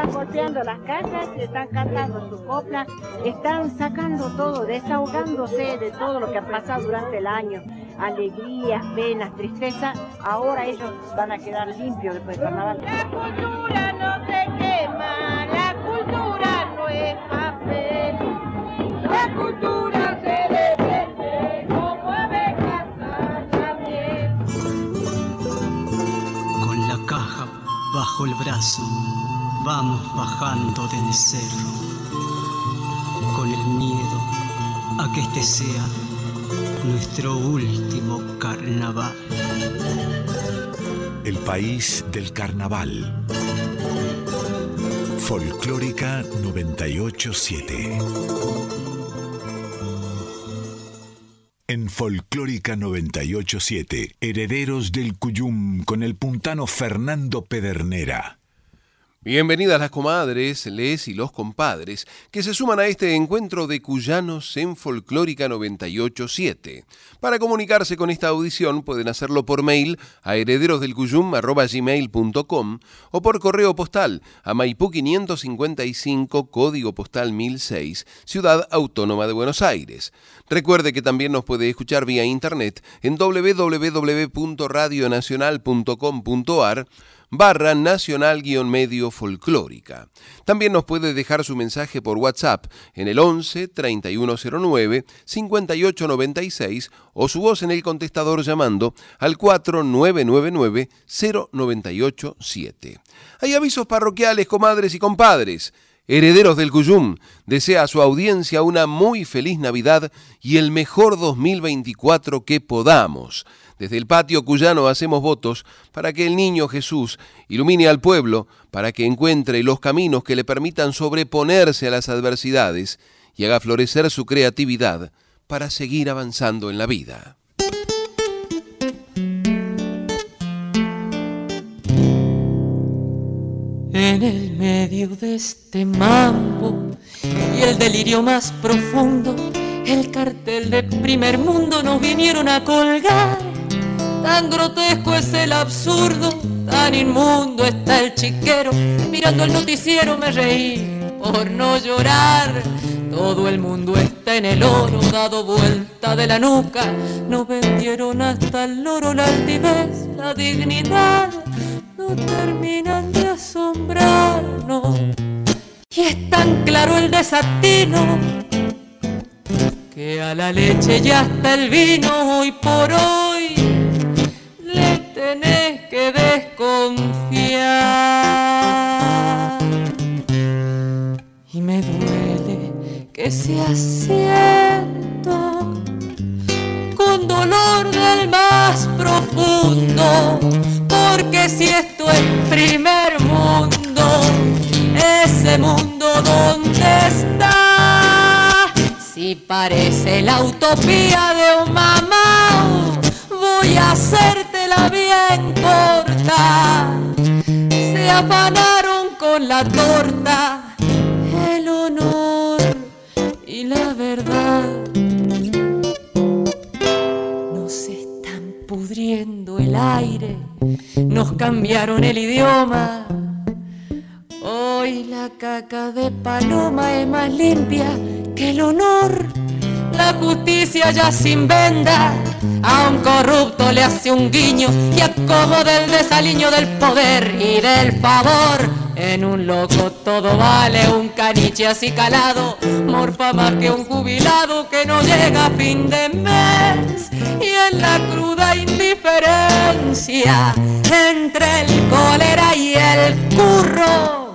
están golpeando las casas, están cantando sus coplas, están sacando todo, desahogándose de todo lo que ha pasado durante el año. Alegrías, penas, tristeza. Ahora ellos van a quedar limpios después del carnaval. La cultura no se quema, la cultura no es papel. La cultura se defiende como abejas también. Con la caja bajo el brazo vamos bajando del cerro con el miedo a que este sea nuestro último carnaval. El país del carnaval. Folclórica 987. En Folclórica 987, Herederos del Cuyum con el puntano Fernando Pedernera. Bienvenidas las comadres, les y los compadres que se suman a este encuentro de cuyanos en Folclórica 987. Para comunicarse con esta audición pueden hacerlo por mail a herederosdelcuyum.com o por correo postal a Maipú 555, código postal 1006, Ciudad Autónoma de Buenos Aires. Recuerde que también nos puede escuchar vía internet en www.radionacional.com.ar barra nacional-medio folclórica. También nos puede dejar su mensaje por WhatsApp en el 11 3109 5896 o su voz en el contestador llamando al 4999 0987. Hay avisos parroquiales, comadres y compadres. Herederos del Cuyum desea a su audiencia una muy feliz Navidad y el mejor 2024 que podamos. Desde el patio cuyano hacemos votos para que el niño Jesús ilumine al pueblo, para que encuentre los caminos que le permitan sobreponerse a las adversidades y haga florecer su creatividad para seguir avanzando en la vida. En el medio de este mambo y el delirio más profundo, el cartel de primer mundo nos vinieron a colgar Tan grotesco es el absurdo, tan inmundo está el chiquero. mirando el noticiero me reí por no llorar. Todo el mundo está en el oro, dado vuelta de la nuca. No vendieron hasta el oro la altivez, la dignidad. No terminan de asombrarnos. Y es tan claro el desatino que a la leche ya está el vino hoy por hoy le tenés que desconfiar. Y me duele que sea cierto, con dolor del más profundo, porque si esto es primer mundo, ese mundo donde está, si parece la utopía de un mamá, voy a hacer la bien corta. Se afanaron con la torta, el honor y la verdad. Nos están pudriendo el aire, nos cambiaron el idioma. Hoy la caca de paloma es más limpia que el honor la justicia ya sin venda, a un corrupto le hace un guiño y acomoda el desaliño del poder y del favor. En un loco todo vale, un caniche así calado, morfa más que un jubilado que no llega a fin de mes. Y en la cruda indiferencia entre el cólera y el curro,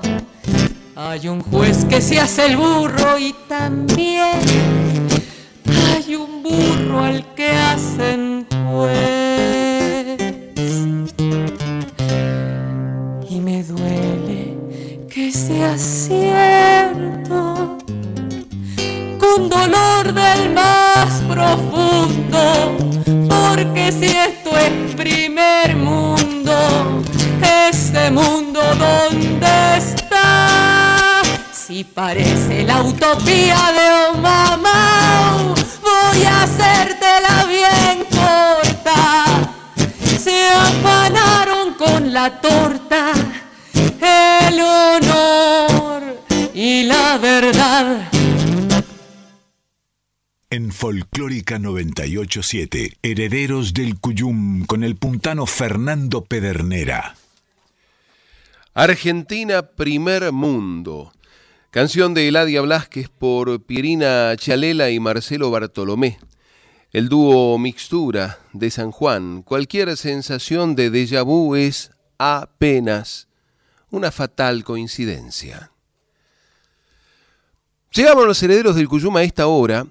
hay un juez que se hace el burro y también hay un burro al que hacen juez. Y me duele que sea cierto, con dolor del más profundo, porque si esto es primer mundo, este mundo donde está, si parece la utopía de Omamao voy a hacértela bien corta. Se afanaron con la torta el honor y la verdad. En Folclórica 987, Herederos del Cuyum con el puntano Fernando Pedernera. Argentina Primer Mundo. Canción de Eladia Blasquez por Pierina Chalela y Marcelo Bartolomé. El dúo Mixtura de San Juan. Cualquier sensación de déjà vu es apenas una fatal coincidencia. Llegaban los herederos del Cuyum a esta hora,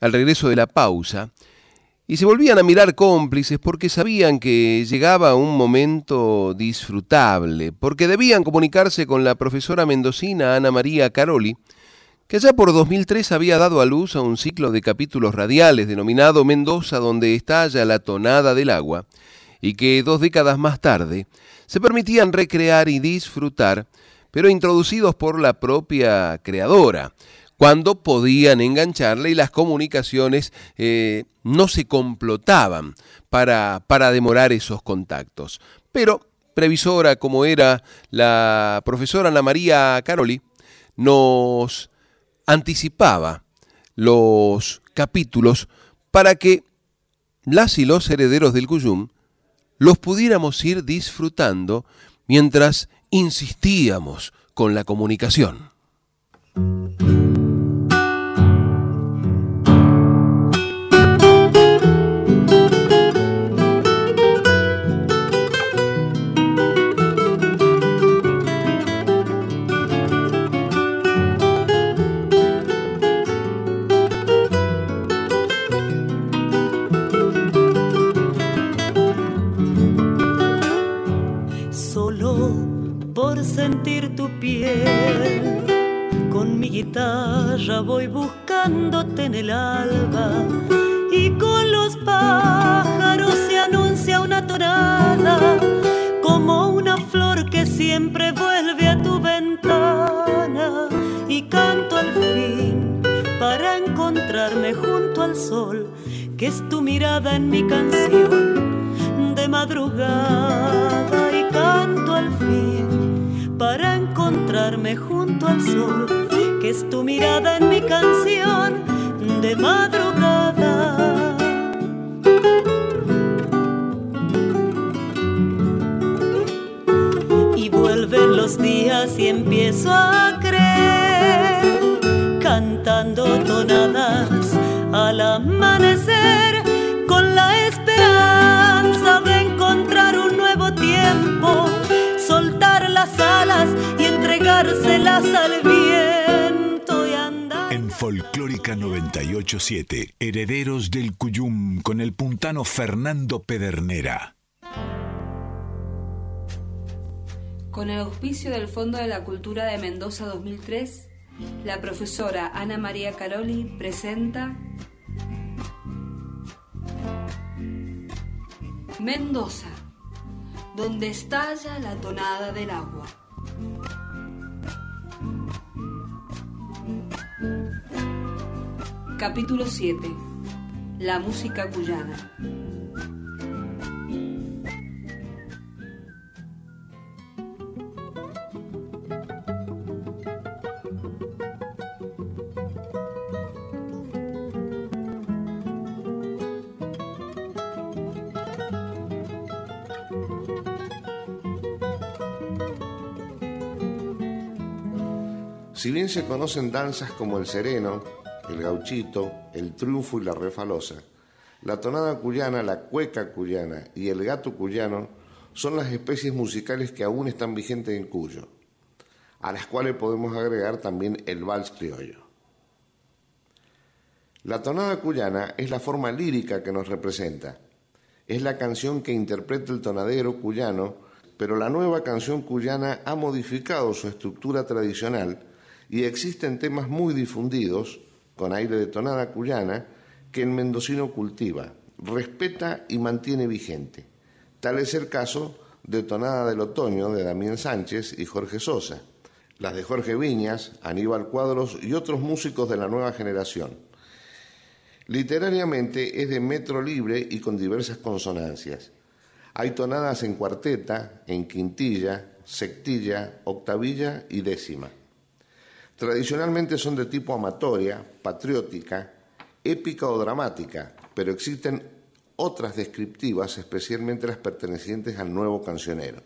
al regreso de la pausa, y se volvían a mirar cómplices porque sabían que llegaba un momento disfrutable, porque debían comunicarse con la profesora mendocina Ana María Caroli, que ya por 2003 había dado a luz a un ciclo de capítulos radiales denominado Mendoza donde estalla la tonada del agua, y que dos décadas más tarde se permitían recrear y disfrutar, pero introducidos por la propia creadora, cuando podían engancharle y las comunicaciones eh, no se complotaban para, para demorar esos contactos. Pero, previsora como era la profesora Ana María Caroli, nos anticipaba los capítulos para que las y los herederos del Cuyum los pudiéramos ir disfrutando mientras insistíamos con la comunicación. Guitarra voy buscándote en el alba. Y con los pájaros se anuncia una tonada como una flor que siempre vuelve a tu ventana. Y canto al fin para encontrarme junto al sol que es tu mirada en mi canción de madrugada. Y canto al fin para encontrarme junto al sol que es tu mirada en mi canción de madrugada. Y vuelven los días y empiezo a creer cantando tonadas al amanecer con la esperanza de encontrar un nuevo tiempo, soltar las alas y entregárselas al viento Folclórica 987, Herederos del Cuyum con el puntano Fernando Pedernera. Con el auspicio del Fondo de la Cultura de Mendoza 2003, la profesora Ana María Caroli presenta Mendoza, donde estalla la tonada del agua. Capítulo 7. La música cuyana. Si bien se conocen danzas como el sereno, el gauchito, el triunfo y la refalosa, la tonada cuyana, la cueca cuyana y el gato cuyano son las especies musicales que aún están vigentes en Cuyo, a las cuales podemos agregar también el vals criollo. La tonada cuyana es la forma lírica que nos representa. Es la canción que interpreta el tonadero cuyano pero la nueva canción cuyana ha modificado su estructura tradicional y existen temas muy difundidos, con aire de tonada cuyana, que el mendocino cultiva, respeta y mantiene vigente. Tal es el caso de Tonada del Otoño de Damián Sánchez y Jorge Sosa, las de Jorge Viñas, Aníbal Cuadros y otros músicos de la nueva generación. Literariamente es de metro libre y con diversas consonancias. Hay tonadas en cuarteta, en quintilla, sectilla, octavilla y décima. Tradicionalmente son de tipo amatoria, patriótica, épica o dramática, pero existen otras descriptivas, especialmente las pertenecientes al nuevo cancionero.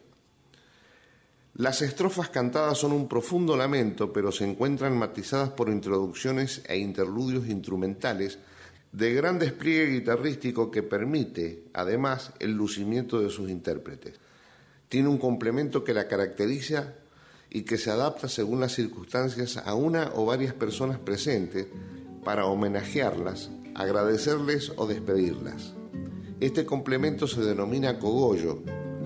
Las estrofas cantadas son un profundo lamento, pero se encuentran matizadas por introducciones e interludios instrumentales de gran despliegue guitarrístico que permite, además, el lucimiento de sus intérpretes. Tiene un complemento que la caracteriza y que se adapta según las circunstancias a una o varias personas presentes para homenajearlas, agradecerles o despedirlas. Este complemento se denomina cogollo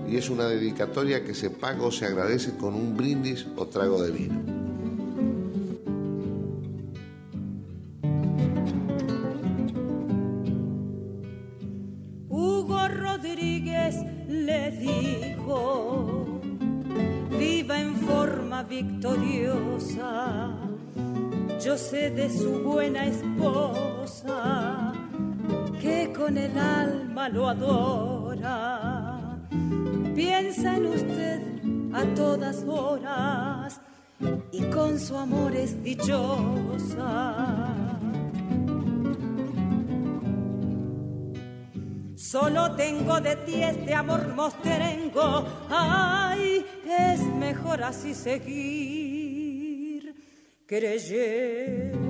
y es una dedicatoria que se paga o se agradece con un brindis o trago de vino. le dijo, viva en forma victoriosa, yo sé de su buena esposa, que con el alma lo adora. Piensa en usted a todas horas y con su amor es dichosa Solo tengo de ti este amor mostrengo. Ay, es mejor así seguir creyendo.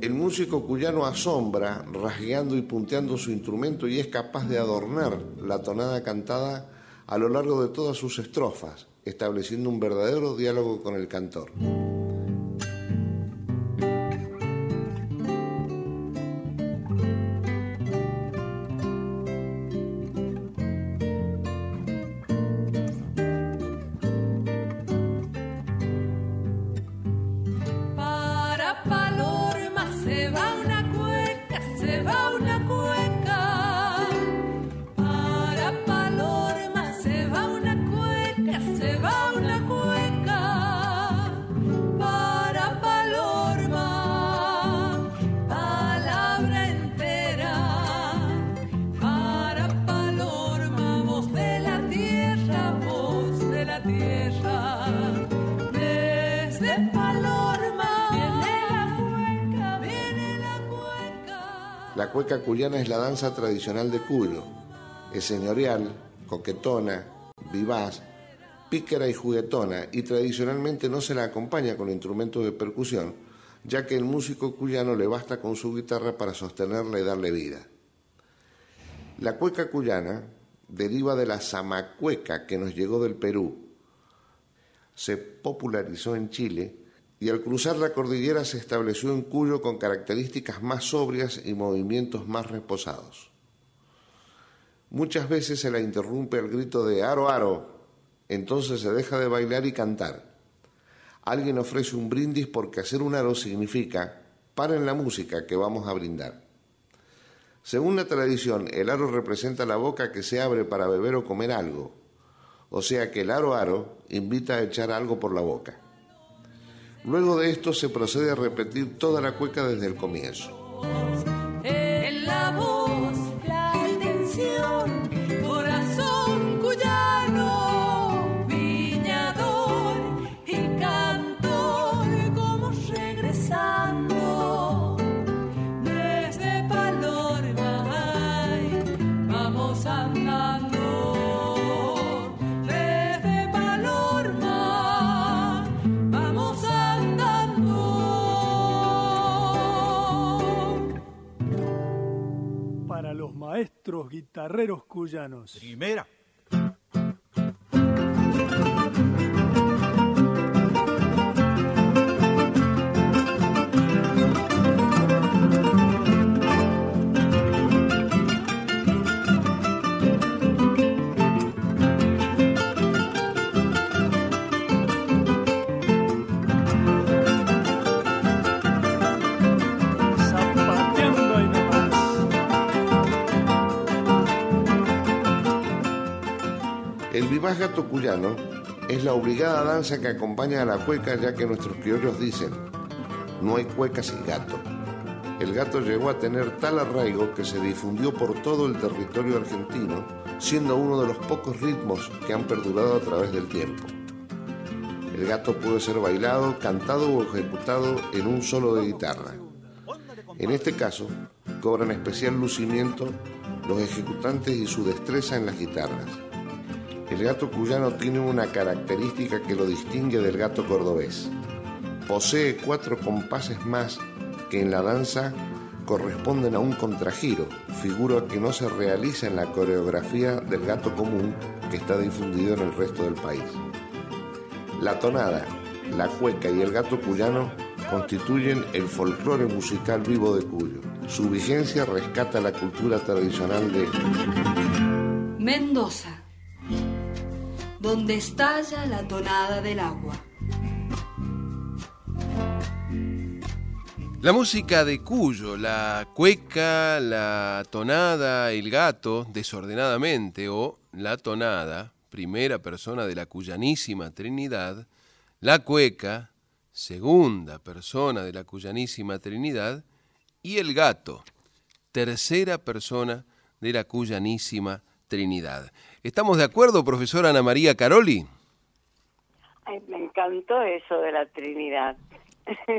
El músico cuyano asombra, rasgueando y punteando su instrumento y es capaz de adornar la tonada cantada a lo largo de todas sus estrofas, estableciendo un verdadero diálogo con el cantor. Cueca cuyana es la danza tradicional de Cuyo. Es señorial, coquetona, vivaz, pícara y juguetona, y tradicionalmente no se la acompaña con instrumentos de percusión, ya que el músico cuyano le basta con su guitarra para sostenerla y darle vida. La cueca cuyana deriva de la zamacueca que nos llegó del Perú. Se popularizó en Chile y al cruzar la cordillera se estableció en Cuyo con características más sobrias y movimientos más reposados. Muchas veces se la interrumpe el grito de aro aro, entonces se deja de bailar y cantar. Alguien ofrece un brindis porque hacer un aro significa paren la música que vamos a brindar. Según la tradición, el aro representa la boca que se abre para beber o comer algo, o sea que el aro aro invita a echar algo por la boca. Luego de esto se procede a repetir toda la cueca desde el comienzo. Maestros guitarreros cuyanos. Primera. El vivaz gato cuyano es la obligada danza que acompaña a la cueca ya que nuestros criollos dicen, no hay cueca sin gato. El gato llegó a tener tal arraigo que se difundió por todo el territorio argentino, siendo uno de los pocos ritmos que han perdurado a través del tiempo. El gato puede ser bailado, cantado o ejecutado en un solo de guitarra. En este caso, cobran especial lucimiento los ejecutantes y su destreza en las guitarras. El gato cuyano tiene una característica que lo distingue del gato cordobés. Posee cuatro compases más que en la danza corresponden a un contragiro, figura que no se realiza en la coreografía del gato común que está difundido en el resto del país. La tonada, la cueca y el gato cuyano constituyen el folclore musical vivo de Cuyo. Su vigencia rescata la cultura tradicional de Mendoza, donde estalla la tonada del agua. La música de Cuyo, la cueca, la tonada, el gato, desordenadamente, o la tonada, primera persona de la cuyanísima Trinidad, la cueca, segunda persona de la cuyanísima Trinidad, y el gato, tercera persona de la cuyanísima Trinidad. ¿Estamos de acuerdo, profesora Ana María Caroli? Ay, me encantó eso de la Trinidad.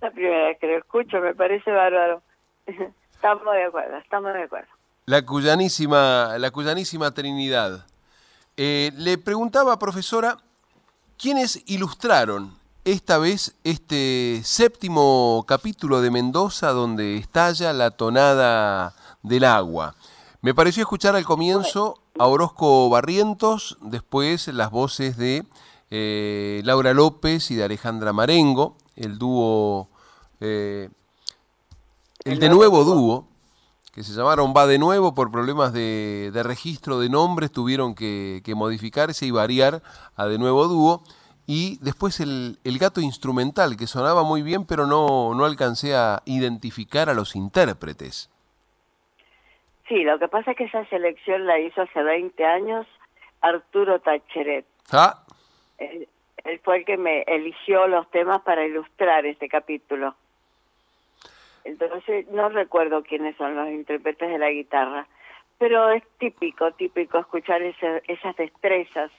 la primera vez que lo escucho, me parece bárbaro. estamos de acuerdo, estamos de acuerdo. La cuyanísima, la cuyanísima Trinidad. Eh, le preguntaba, profesora, ¿quiénes ilustraron esta vez este séptimo capítulo de Mendoza donde estalla la tonada del agua? Me pareció escuchar al comienzo a Orozco Barrientos, después las voces de eh, Laura López y de Alejandra Marengo, el dúo, eh, el de nuevo dúo, que se llamaron Va de Nuevo por problemas de, de registro de nombres, tuvieron que, que, modificarse y variar a De Nuevo Dúo. Y después el, el, gato instrumental, que sonaba muy bien, pero no, no alcancé a identificar a los intérpretes. Sí, lo que pasa es que esa selección la hizo hace 20 años Arturo Tacheret. Ah. Él, él fue el que me eligió los temas para ilustrar este capítulo. Entonces no recuerdo quiénes son los intérpretes de la guitarra, pero es típico, típico escuchar ese, esas destrezas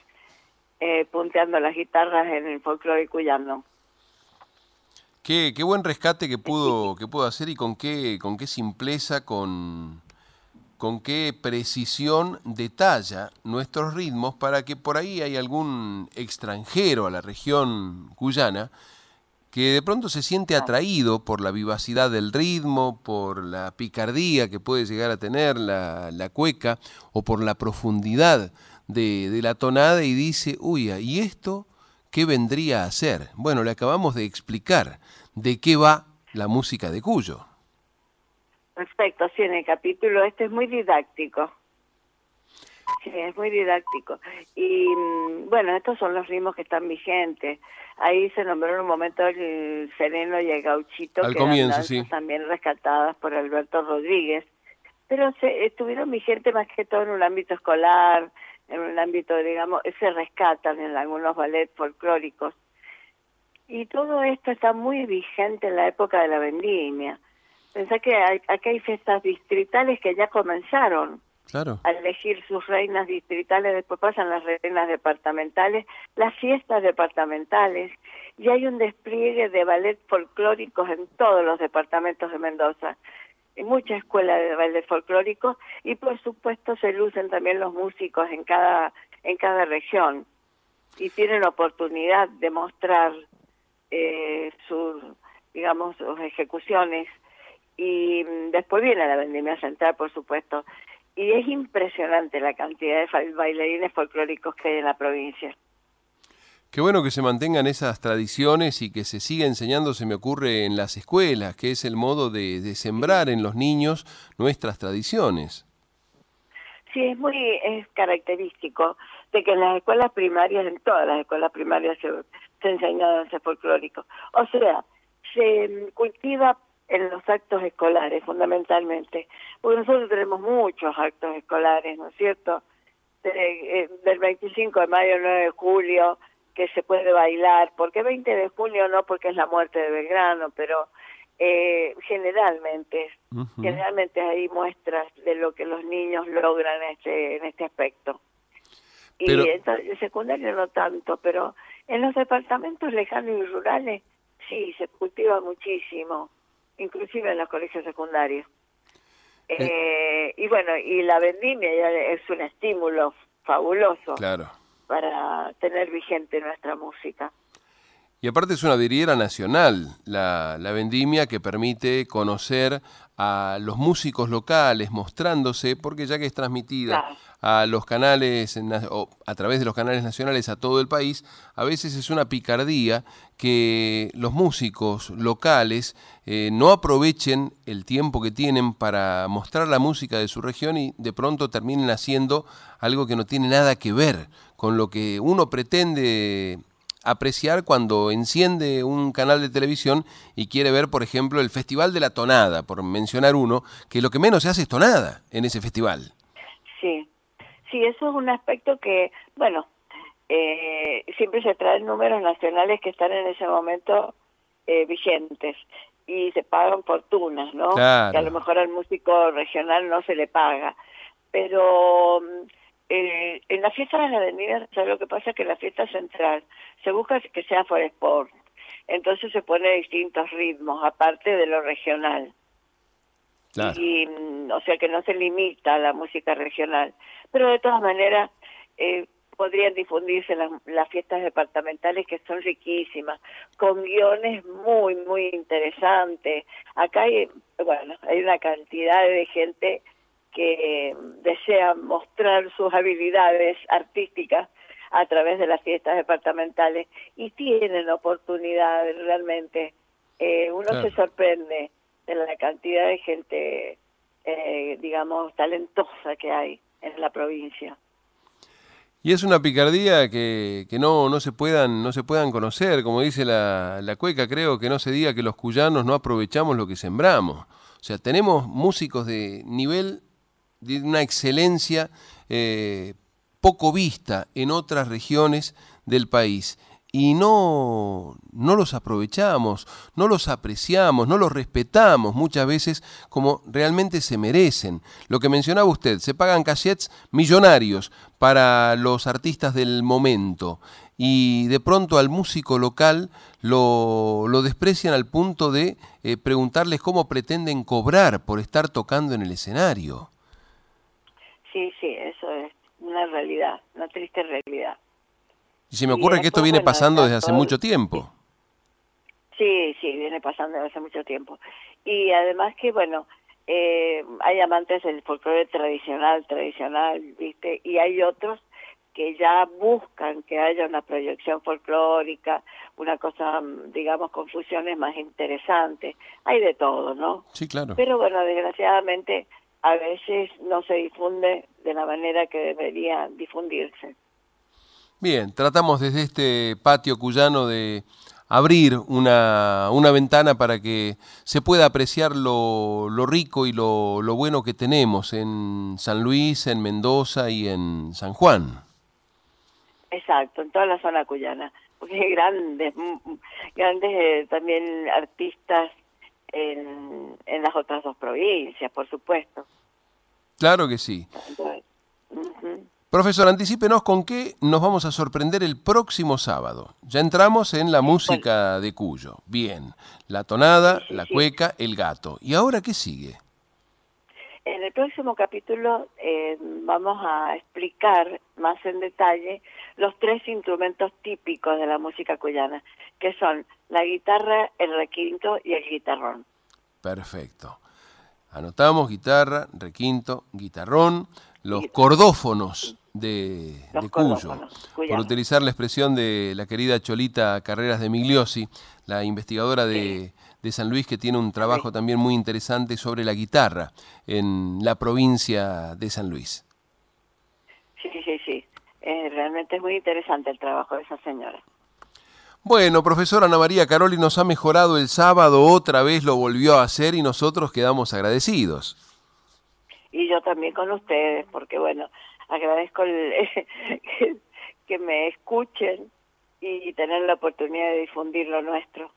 eh, punteando las guitarras en el folclore cuyano. Qué, qué buen rescate que pudo, que pudo hacer y con qué, con qué simpleza, con, con qué precisión detalla nuestros ritmos para que por ahí hay algún extranjero a la región cuyana que de pronto se siente atraído por la vivacidad del ritmo, por la picardía que puede llegar a tener la, la cueca o por la profundidad de, de, la tonada y dice, uy, ¿y esto qué vendría a ser? Bueno, le acabamos de explicar de qué va la música de Cuyo. Perfecto, sí, en el capítulo este es muy didáctico. Sí, es muy didáctico. Y bueno, estos son los ritmos que están vigentes. Ahí se nombró en un momento el sereno y el gauchito, Al que comienzo, eran sí. también rescatadas por Alberto Rodríguez. Pero se, estuvieron vigentes más que todo en un ámbito escolar, en un ámbito, digamos, se rescatan en algunos ballets folclóricos. Y todo esto está muy vigente en la época de la vendimia. Pensá que hay, aquí hay fiestas distritales que ya comenzaron claro. a elegir sus reinas distritales, después pasan las reinas departamentales, las fiestas departamentales, y hay un despliegue de ballet folclóricos en todos los departamentos de Mendoza. Hay mucha escuela de ballet folclórico y por supuesto se lucen también los músicos en cada, en cada región y tienen oportunidad de mostrar eh, sus, digamos, sus ejecuciones y después viene la vendimia central, por supuesto. Y es impresionante la cantidad de bailarines folclóricos que hay en la provincia. Qué bueno que se mantengan esas tradiciones y que se siga enseñando, se me ocurre, en las escuelas, que es el modo de, de sembrar en los niños nuestras tradiciones. Sí, es muy es característico de que en las escuelas primarias, en todas las escuelas primarias se, se enseña danza folclórico. O sea, se cultiva en los actos escolares, fundamentalmente. Porque nosotros tenemos muchos actos escolares, ¿no es cierto? eh, del 25 de mayo al 9 de julio, que se puede bailar, porque 20 de junio no, porque es la muerte de Belgrano, pero eh, generalmente, generalmente hay muestras de lo que los niños logran en este, en este aspecto. Y entonces, el secundario no tanto, pero en los departamentos lejanos y rurales sí, se cultiva muchísimo, inclusive en los colegios secundarios. Eh, y bueno, y la vendimia ya es un estímulo fabuloso Claro. para tener vigente nuestra música. Y aparte es una vidriera nacional, la, la vendimia que permite conocer a los músicos locales mostrándose, porque ya que es transmitida a los canales, na- o a través de los canales nacionales a todo el país, a veces es una picardía que los músicos locales eh, no aprovechen el tiempo que tienen para mostrar la música de su región y de pronto terminen haciendo algo que no tiene nada que ver con lo que uno pretende apreciar cuando enciende un canal de televisión y quiere ver, por ejemplo, el Festival de la Tonada, por mencionar uno, que lo que menos se hace es tonada en ese festival. Sí, sí, eso es un aspecto que, bueno, eh, siempre se traen números nacionales que están en ese momento eh, vigentes y se pagan fortunas, ¿no? Claro. Que a lo mejor al músico regional no se le paga. Pero mm, eh, en la fiesta de la avenida, ¿sabes lo que pasa? Que la fiesta central se busca que sea for sport. Entonces se pone distintos ritmos, aparte de lo regional. Claro. Y, mm, o sea que no se limita a la música regional. Pero de todas maneras, eh, podrían difundirse las, las fiestas departamentales que son riquísimas, con guiones muy, muy interesantes. Acá hay, bueno, hay una cantidad de gente que mm, desea mostrar sus habilidades artísticas a través de las fiestas departamentales y tienen oportunidad realmente. Eh, uno Claro. se sorprende de la cantidad de gente, eh, digamos, talentosa que hay en la provincia. Y es una picardía que, que no, no, se puedan, no se puedan conocer, como dice la, la cueca, creo que no se diga que los cuyanos no aprovechamos lo que sembramos. O sea, tenemos músicos de nivel, una excelencia eh, poco vista en otras regiones del país. Y no, no los aprovechamos, no los apreciamos, no los respetamos muchas veces como realmente se merecen. Lo que mencionaba usted, se pagan cachets millonarios para los artistas del momento y de pronto al músico local lo, lo desprecian al punto de eh, preguntarles cómo pretenden cobrar por estar tocando en el escenario. Sí, sí, eso es una realidad, una triste realidad. Y se me Y ocurre que esto viene bueno, pasando desde hace todo- mucho tiempo. Sí, sí, viene pasando desde hace mucho tiempo. Y además que, bueno, eh, hay amantes del folclore tradicional, tradicional, ¿viste? Y hay otros que ya buscan que haya una proyección folclórica, una cosa, mm, digamos, con fusiones más interesantes. Hay de todo, ¿no? Sí, claro. Pero bueno, desgraciadamente a veces no se difunde de la manera que debería difundirse. Bien, tratamos desde este patio cuyano de abrir una, una ventana para que se pueda apreciar lo, lo rico y lo, lo bueno que tenemos en San Luis, en Mendoza y en San Juan. Exacto, en toda la zona cuyana. Porque hay grandes, grandes eh, también artistas en, en las otras dos provincias, por supuesto. Claro que sí. Profesor, anticípenos con qué nos vamos a sorprender el próximo sábado. Ya entramos en la música de Cuyo. Bien, la tonada, la cueca, el gato. ¿Y ahora qué sigue? En el próximo capítulo eh, vamos a explicar más en detalle los tres instrumentos típicos de la música cuyana, que son la guitarra, el requinto y el guitarrón. Perfecto. Anotamos guitarra, requinto, guitarrón, los cordófonos de, Los de Cuyo. Por utilizar la expresión de la querida Cholita Carreras de Migliosi, la investigadora de, de San Luis, que tiene un trabajo también muy interesante sobre la guitarra en la provincia de San Luis. Sí, sí, sí. Eh, realmente es muy interesante el trabajo de esa señora. Bueno, profesora Ana María Caroli nos ha mejorado el sábado, otra vez lo volvió a hacer y nosotros quedamos agradecidos. Y yo también con ustedes, porque bueno, agradezco el- que me escuchen y tener la oportunidad de difundir lo nuestro.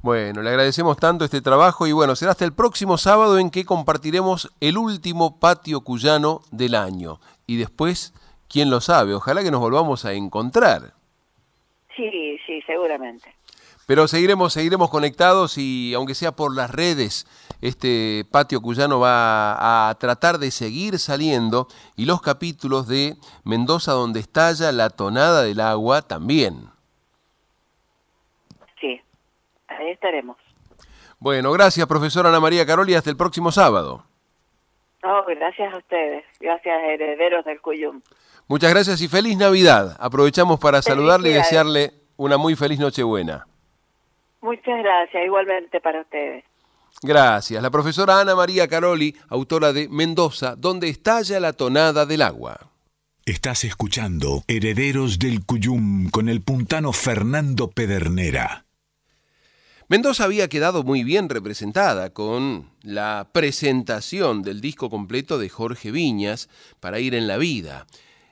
Bueno, le agradecemos tanto este trabajo y bueno, será hasta el próximo sábado en que compartiremos el último patio cuyano del año. Y después, quién lo sabe, ojalá que nos volvamos a encontrar. Sí, sí, seguramente. Pero seguiremos, seguiremos conectados y aunque sea por las redes, este patio cuyano va a tratar de seguir saliendo y los capítulos de Mendoza donde estalla la tonada del agua también. Sí, ahí estaremos. Bueno, gracias profesora Ana María Caroli, hasta el próximo sábado. No, gracias a ustedes, gracias herederos del Cuyum. Muchas gracias y feliz Navidad. Aprovechamos para saludarle y desearle una muy feliz Nochebuena. Muchas gracias, igualmente para ustedes. Gracias. La profesora Ana María Caroli, autora de Mendoza, donde estalla la tonada del agua. Estás escuchando Herederos del Cuyum con el puntano Fernando Pedernera. Mendoza había quedado muy bien representada con la presentación del disco completo de Jorge Viñas para ir en la vida.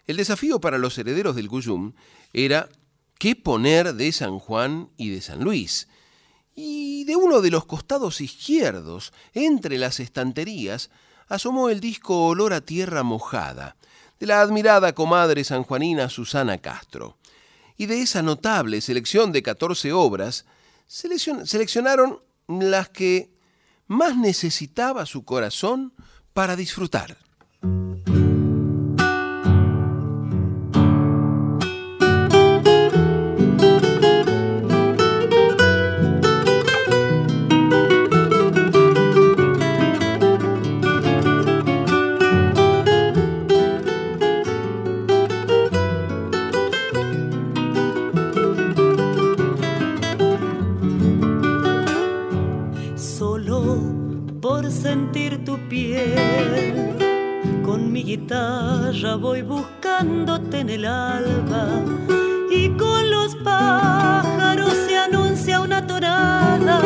El desafío para los herederos del Cuyum era qué poner de San Juan y de San Luis. Y de uno de los costados izquierdos, entre las estanterías, asomó el disco Olor a Tierra Mojada, de la admirada comadre sanjuanina Susana Castro. Y de esa notable selección de 14 obras, seleccion- seleccionaron las que más necesitaba su corazón para disfrutar. Guitarra voy buscándote en el alba. Y con los pájaros se anuncia una tonada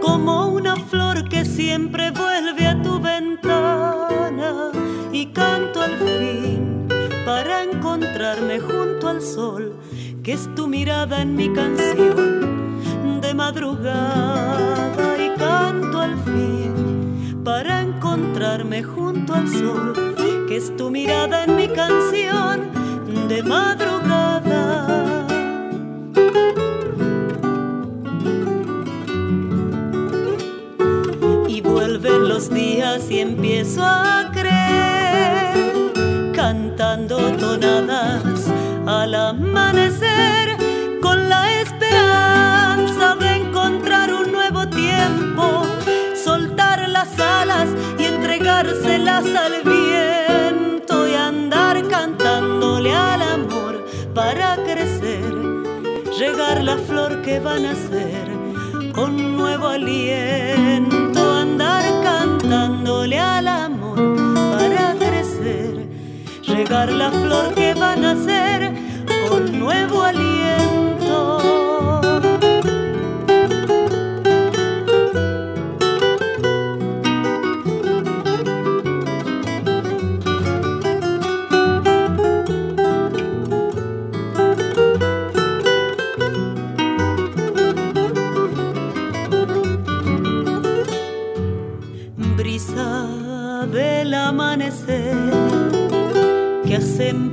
como una flor que siempre vuelve a tu ventana. Y canto al fin para encontrarme junto al sol que es tu mirada en mi canción de madrugada. Y canto al fin para encontrarme junto al sol, es tu mirada en mi canción de madrugada. Y vuelven los días y empiezo a creer, cantando tonadas al amanecer, la flor que va a nacer con nuevo aliento, andar cantándole al amor para crecer, regar la flor que va a nacer con nuevo aliento.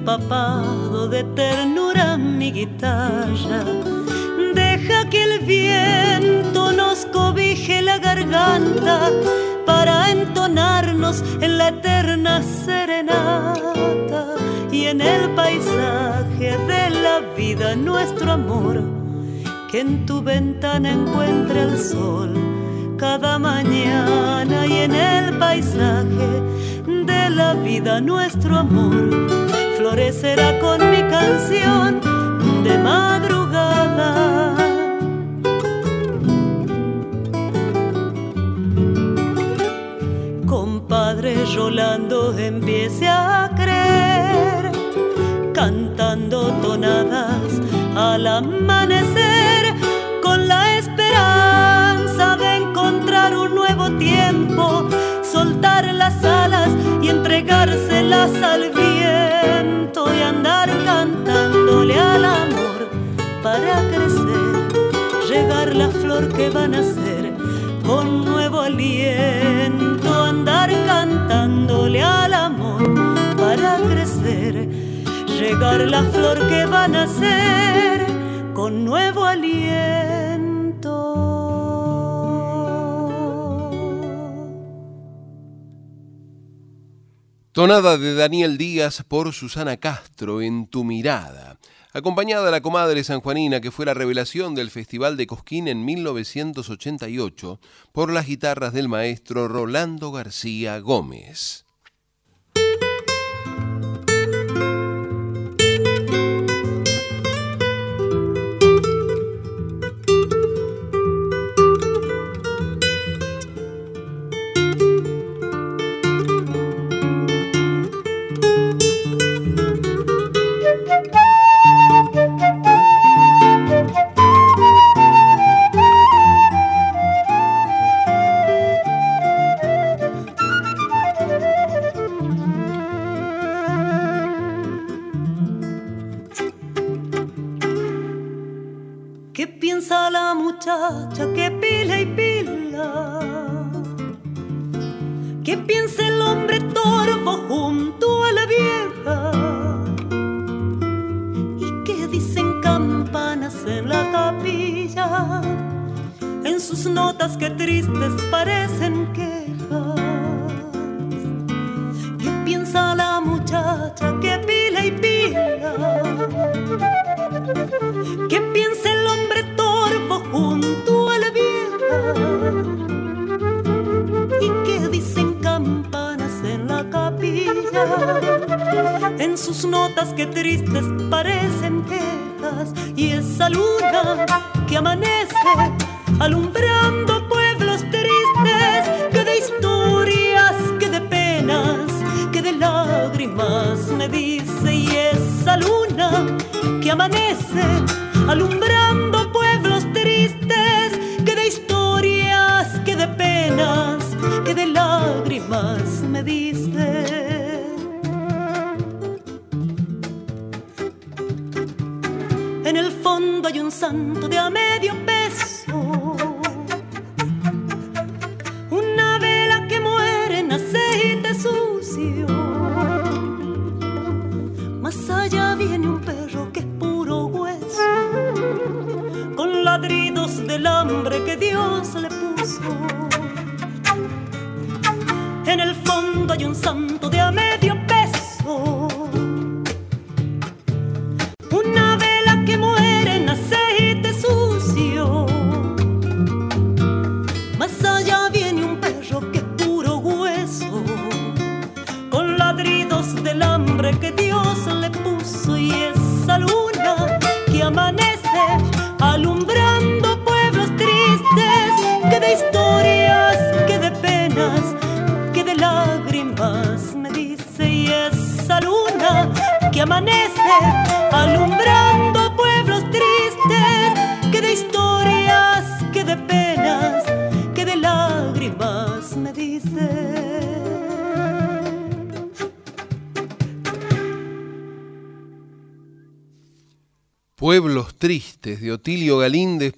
Empapado de ternura mi guitarra. Deja que el viento nos cobije la garganta para entonarnos en la eterna serenata y en el paisaje de la vida nuestro amor que en tu ventana encuentre el sol cada mañana y en el paisaje de la vida nuestro amor florecerá con mi canción de madrugada. Compadre Rolando empiece a creer cantando tonadas al amanecer con la esperanza de encontrar un nuevo tiempo, soltar las alas y viento aliento y andar cantándole al amor para crecer, llegar la flor que van a nacer con nuevo aliento, andar cantándole al amor para crecer, llegar la flor que van a nacer con nuevo aliento. Tonada de Daniel Díaz por Susana Castro en Tu Mirada, acompañada de la comadre sanjuanina que fue la revelación del Festival de Cosquín en 1988 por las guitarras del maestro Rolando García Gómez.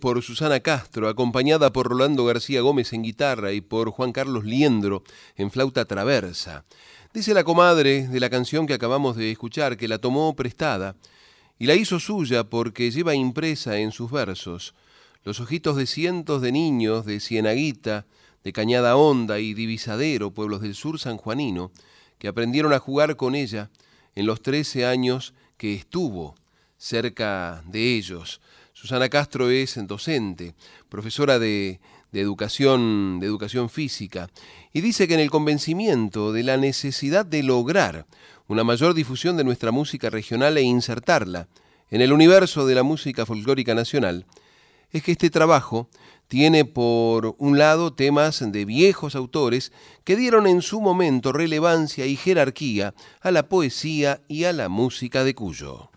Por Susana Castro, acompañada por Rolando García Gómez en guitarra y por Juan Carlos Liendro en flauta traversa. Dice la comadre de la canción que acabamos de escuchar que la tomó prestada y la hizo suya porque lleva impresa en sus versos los ojitos de cientos de niños de Cienaguita, de Cañada Honda y Divisadero, pueblos del sur sanjuanino, que aprendieron a jugar con ella en los 13 años que estuvo cerca de ellos. Susana Castro es docente, profesora de, de, educación, de educación física, y dice que en el convencimiento de la necesidad de lograr una mayor difusión de nuestra música regional e insertarla en el universo de la música folclórica nacional, es que este trabajo tiene por un lado temas de viejos autores que dieron en su momento relevancia y jerarquía a la poesía y a la música de Cuyo.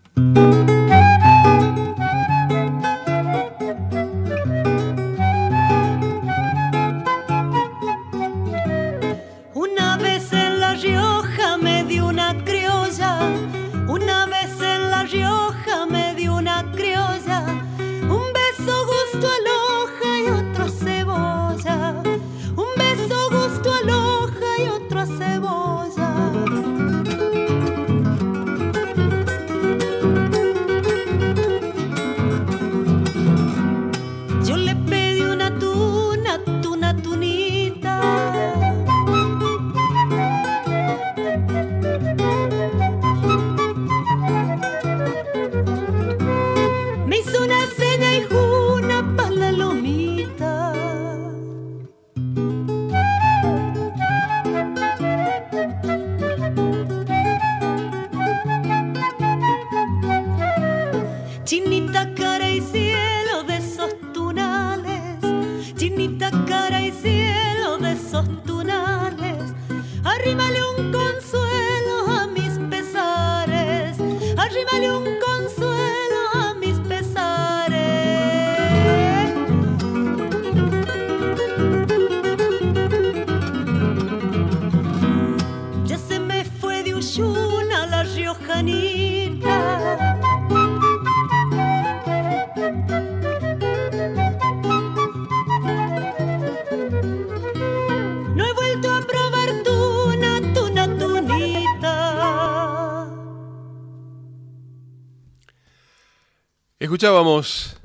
Escuchábamos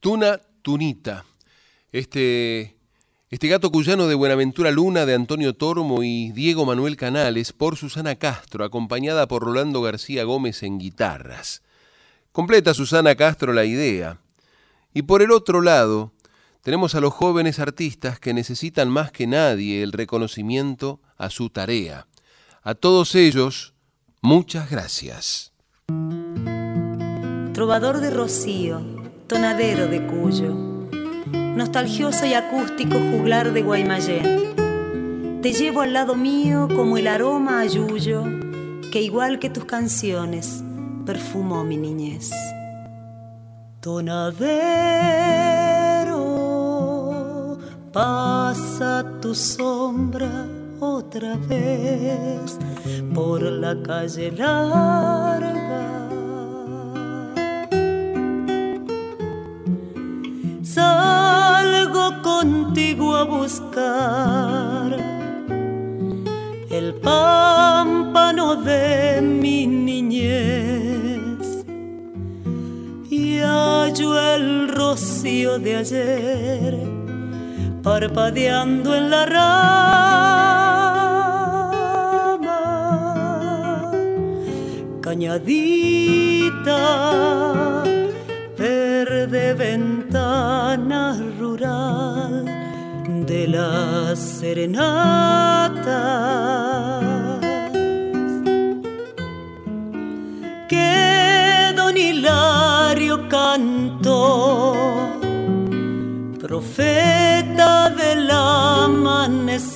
Tuna Tunita, este, este gato cuyano de Buenaventura Luna, de Antonio Tormo y Diego Manuel Canales, por Susana Castro, acompañada por Rolando García Gómez en guitarras. Completa Susana Castro la idea. Y por el otro lado, tenemos a los jóvenes artistas que necesitan más que nadie el reconocimiento a su tarea. A todos ellos, muchas gracias. Trovador de Rocío, tonadero de Cuyo, nostalgioso y acústico juglar de Guaymallén. Te llevo al lado mío como el aroma a yuyo que igual que tus canciones perfumó mi niñez. Tonadero, pasa tu sombra otra vez por la calle larga. Salgo contigo a buscar el pámpano de mi niñez. Y hallo el rocío de ayer parpadeando en la rama. Cañadita verde ventana rural de la serenata que don Hilario cantó profeta del amanecer.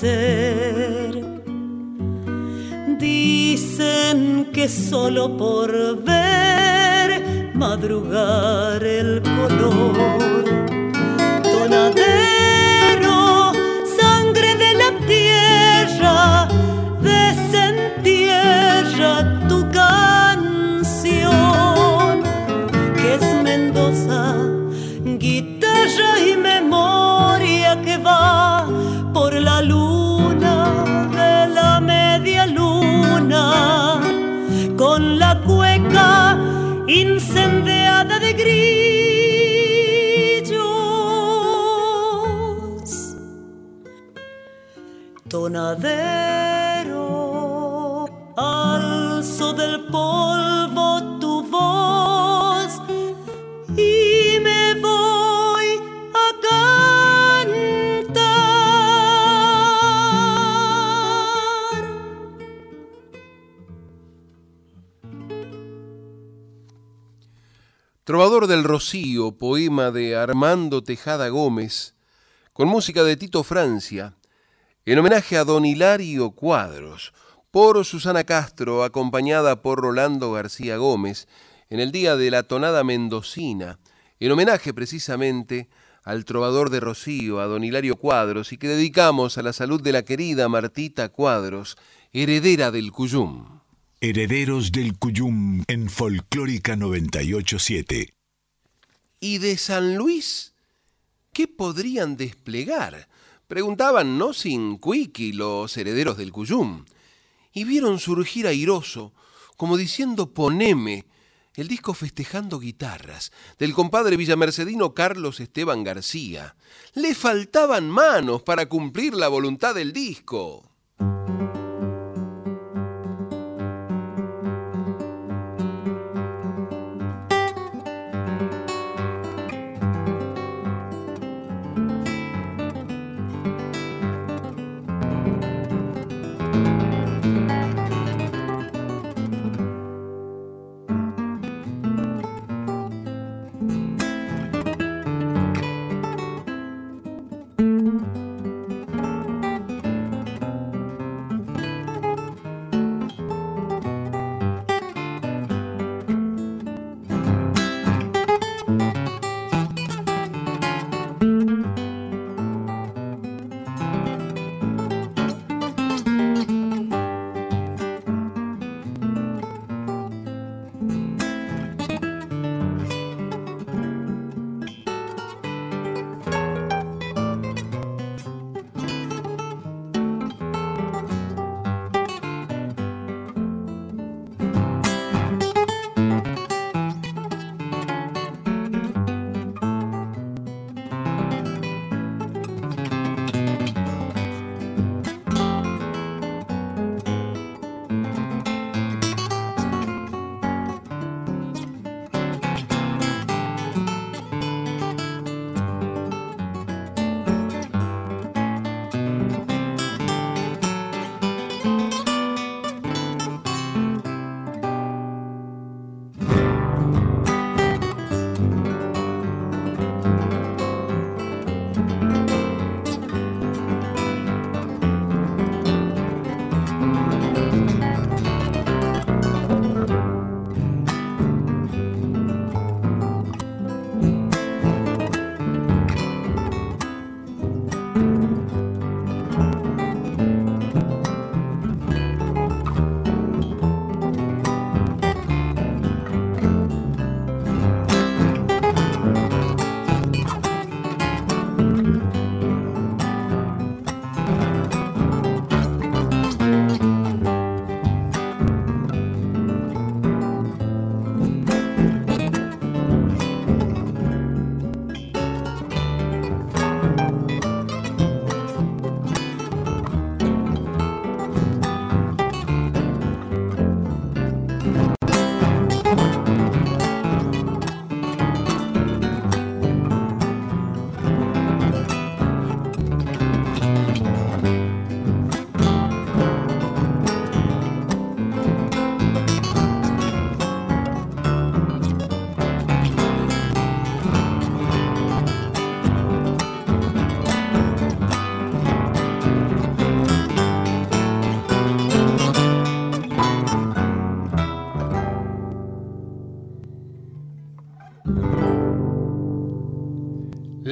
Dicen que solo por ver madrugar el color. Tonadero, sangre de la tierra, Tonadero, alzo del polvo tu voz y me voy a cantar. Trovador del Rocío, poema de Armando Tejada Gómez, con música de Tito Francia, en homenaje a don Hilario Cuadros, por Susana Castro, acompañada por Rolando García Gómez, en el día de la tonada mendocina, en homenaje precisamente al trovador de Rocío, a don Hilario Cuadros, y que dedicamos a la salud de la querida Martita Cuadros, heredera del Cuyum. Herederos del Cuyum en Folclórica 987. ¿Y de San Luis? ¿Qué podrían desplegar? Preguntaban no sin cuiqui los herederos del Cuyum. Y vieron surgir airoso, como diciendo poneme, el disco festejando guitarras, del compadre villamercedino Carlos Esteban García. Le faltaban manos para cumplir la voluntad del disco.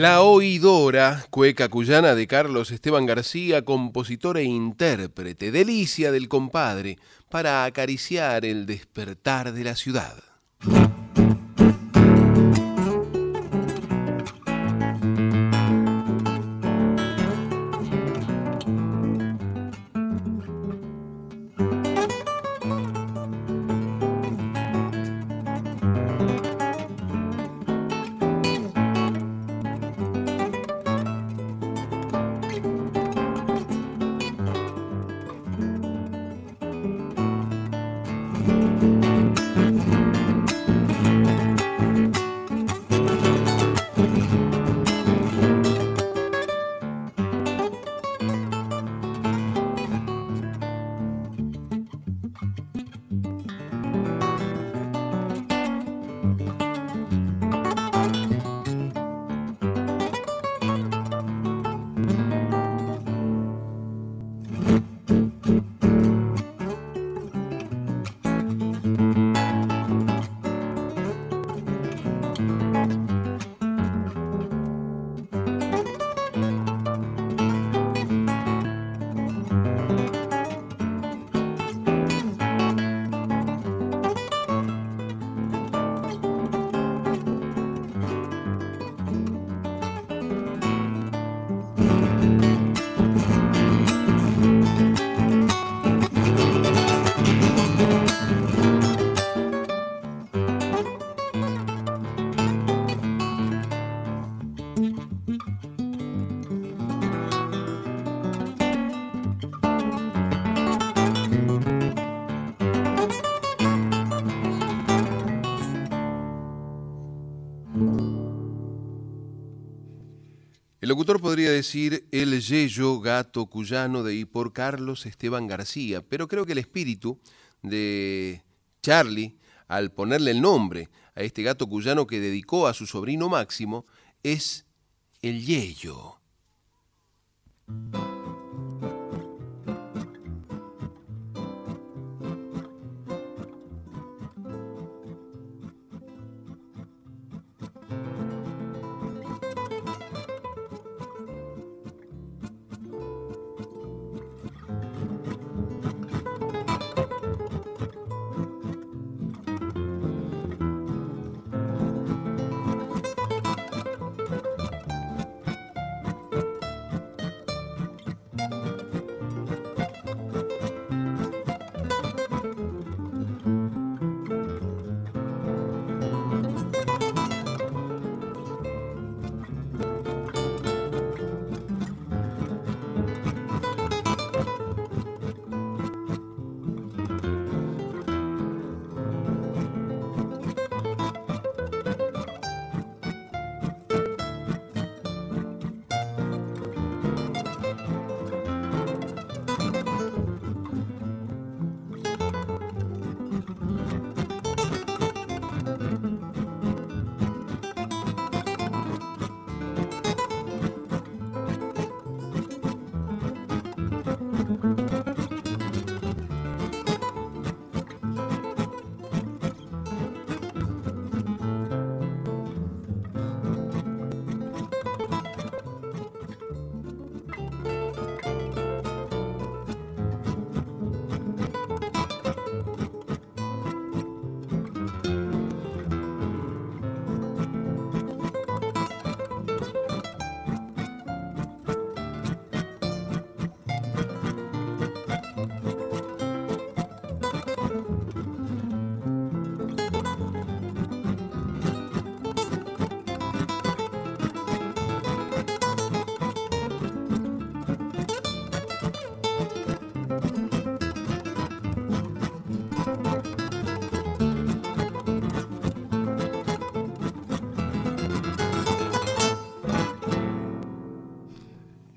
La oidora, cueca cuyana de Carlos Esteban García, compositor e intérprete, delicia del compadre, para acariciar el despertar de la ciudad. Decir el yeyo gato cuyano de y por Carlos Esteban García, pero creo que el espíritu de Charlie, al ponerle el nombre a este gato cuyano que dedicó a su sobrino Máximo, es el yeyo.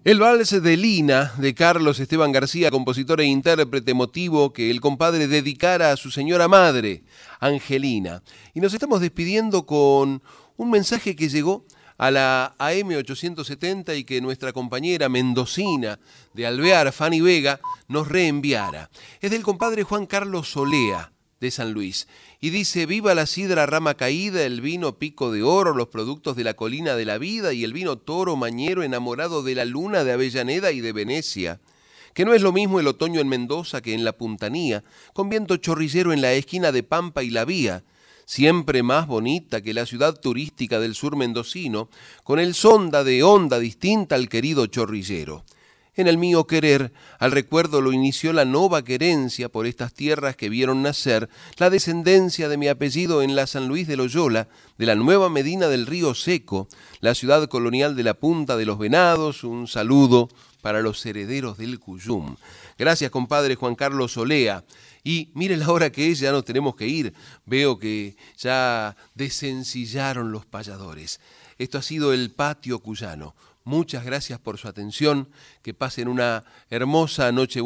El vals de Lina de Carlos Esteban García, compositor e intérprete motivo que el compadre dedicara a su señora madre, Angelina. Y nos estamos despidiendo con un mensaje que llegó a la AM870 y que nuestra compañera mendocina de Alvear, Fanny Vega, nos reenviara. Es del compadre Juan Carlos Solea, de San Luis. Y dice, viva la sidra rama caída, el vino pico de oro, los productos de la colina de la vida y el vino toro mañero enamorado de la luna de Avellaneda y de Venecia. Que no es lo mismo el otoño en Mendoza que en la Puntanía, con viento chorrillero en la esquina de Pampa y la Vía, siempre más bonita que la ciudad turística del sur mendocino, con el sonda de onda distinta al querido chorrillero. En el mío querer, al recuerdo lo inició la nova querencia por estas tierras que vieron nacer la descendencia de mi apellido en la San Luis de Loyola, de la nueva Medina del Río Seco, la ciudad colonial de la Punta de los Venados, un saludo para los herederos del Cuyum. Gracias, compadre Juan Carlos Olea. Y mire la hora que es, ya nos tenemos que ir. Veo que ya desencillaron los payadores. Esto ha sido el patio cuyano. Muchas gracias por su atención. Que pasen una hermosa noche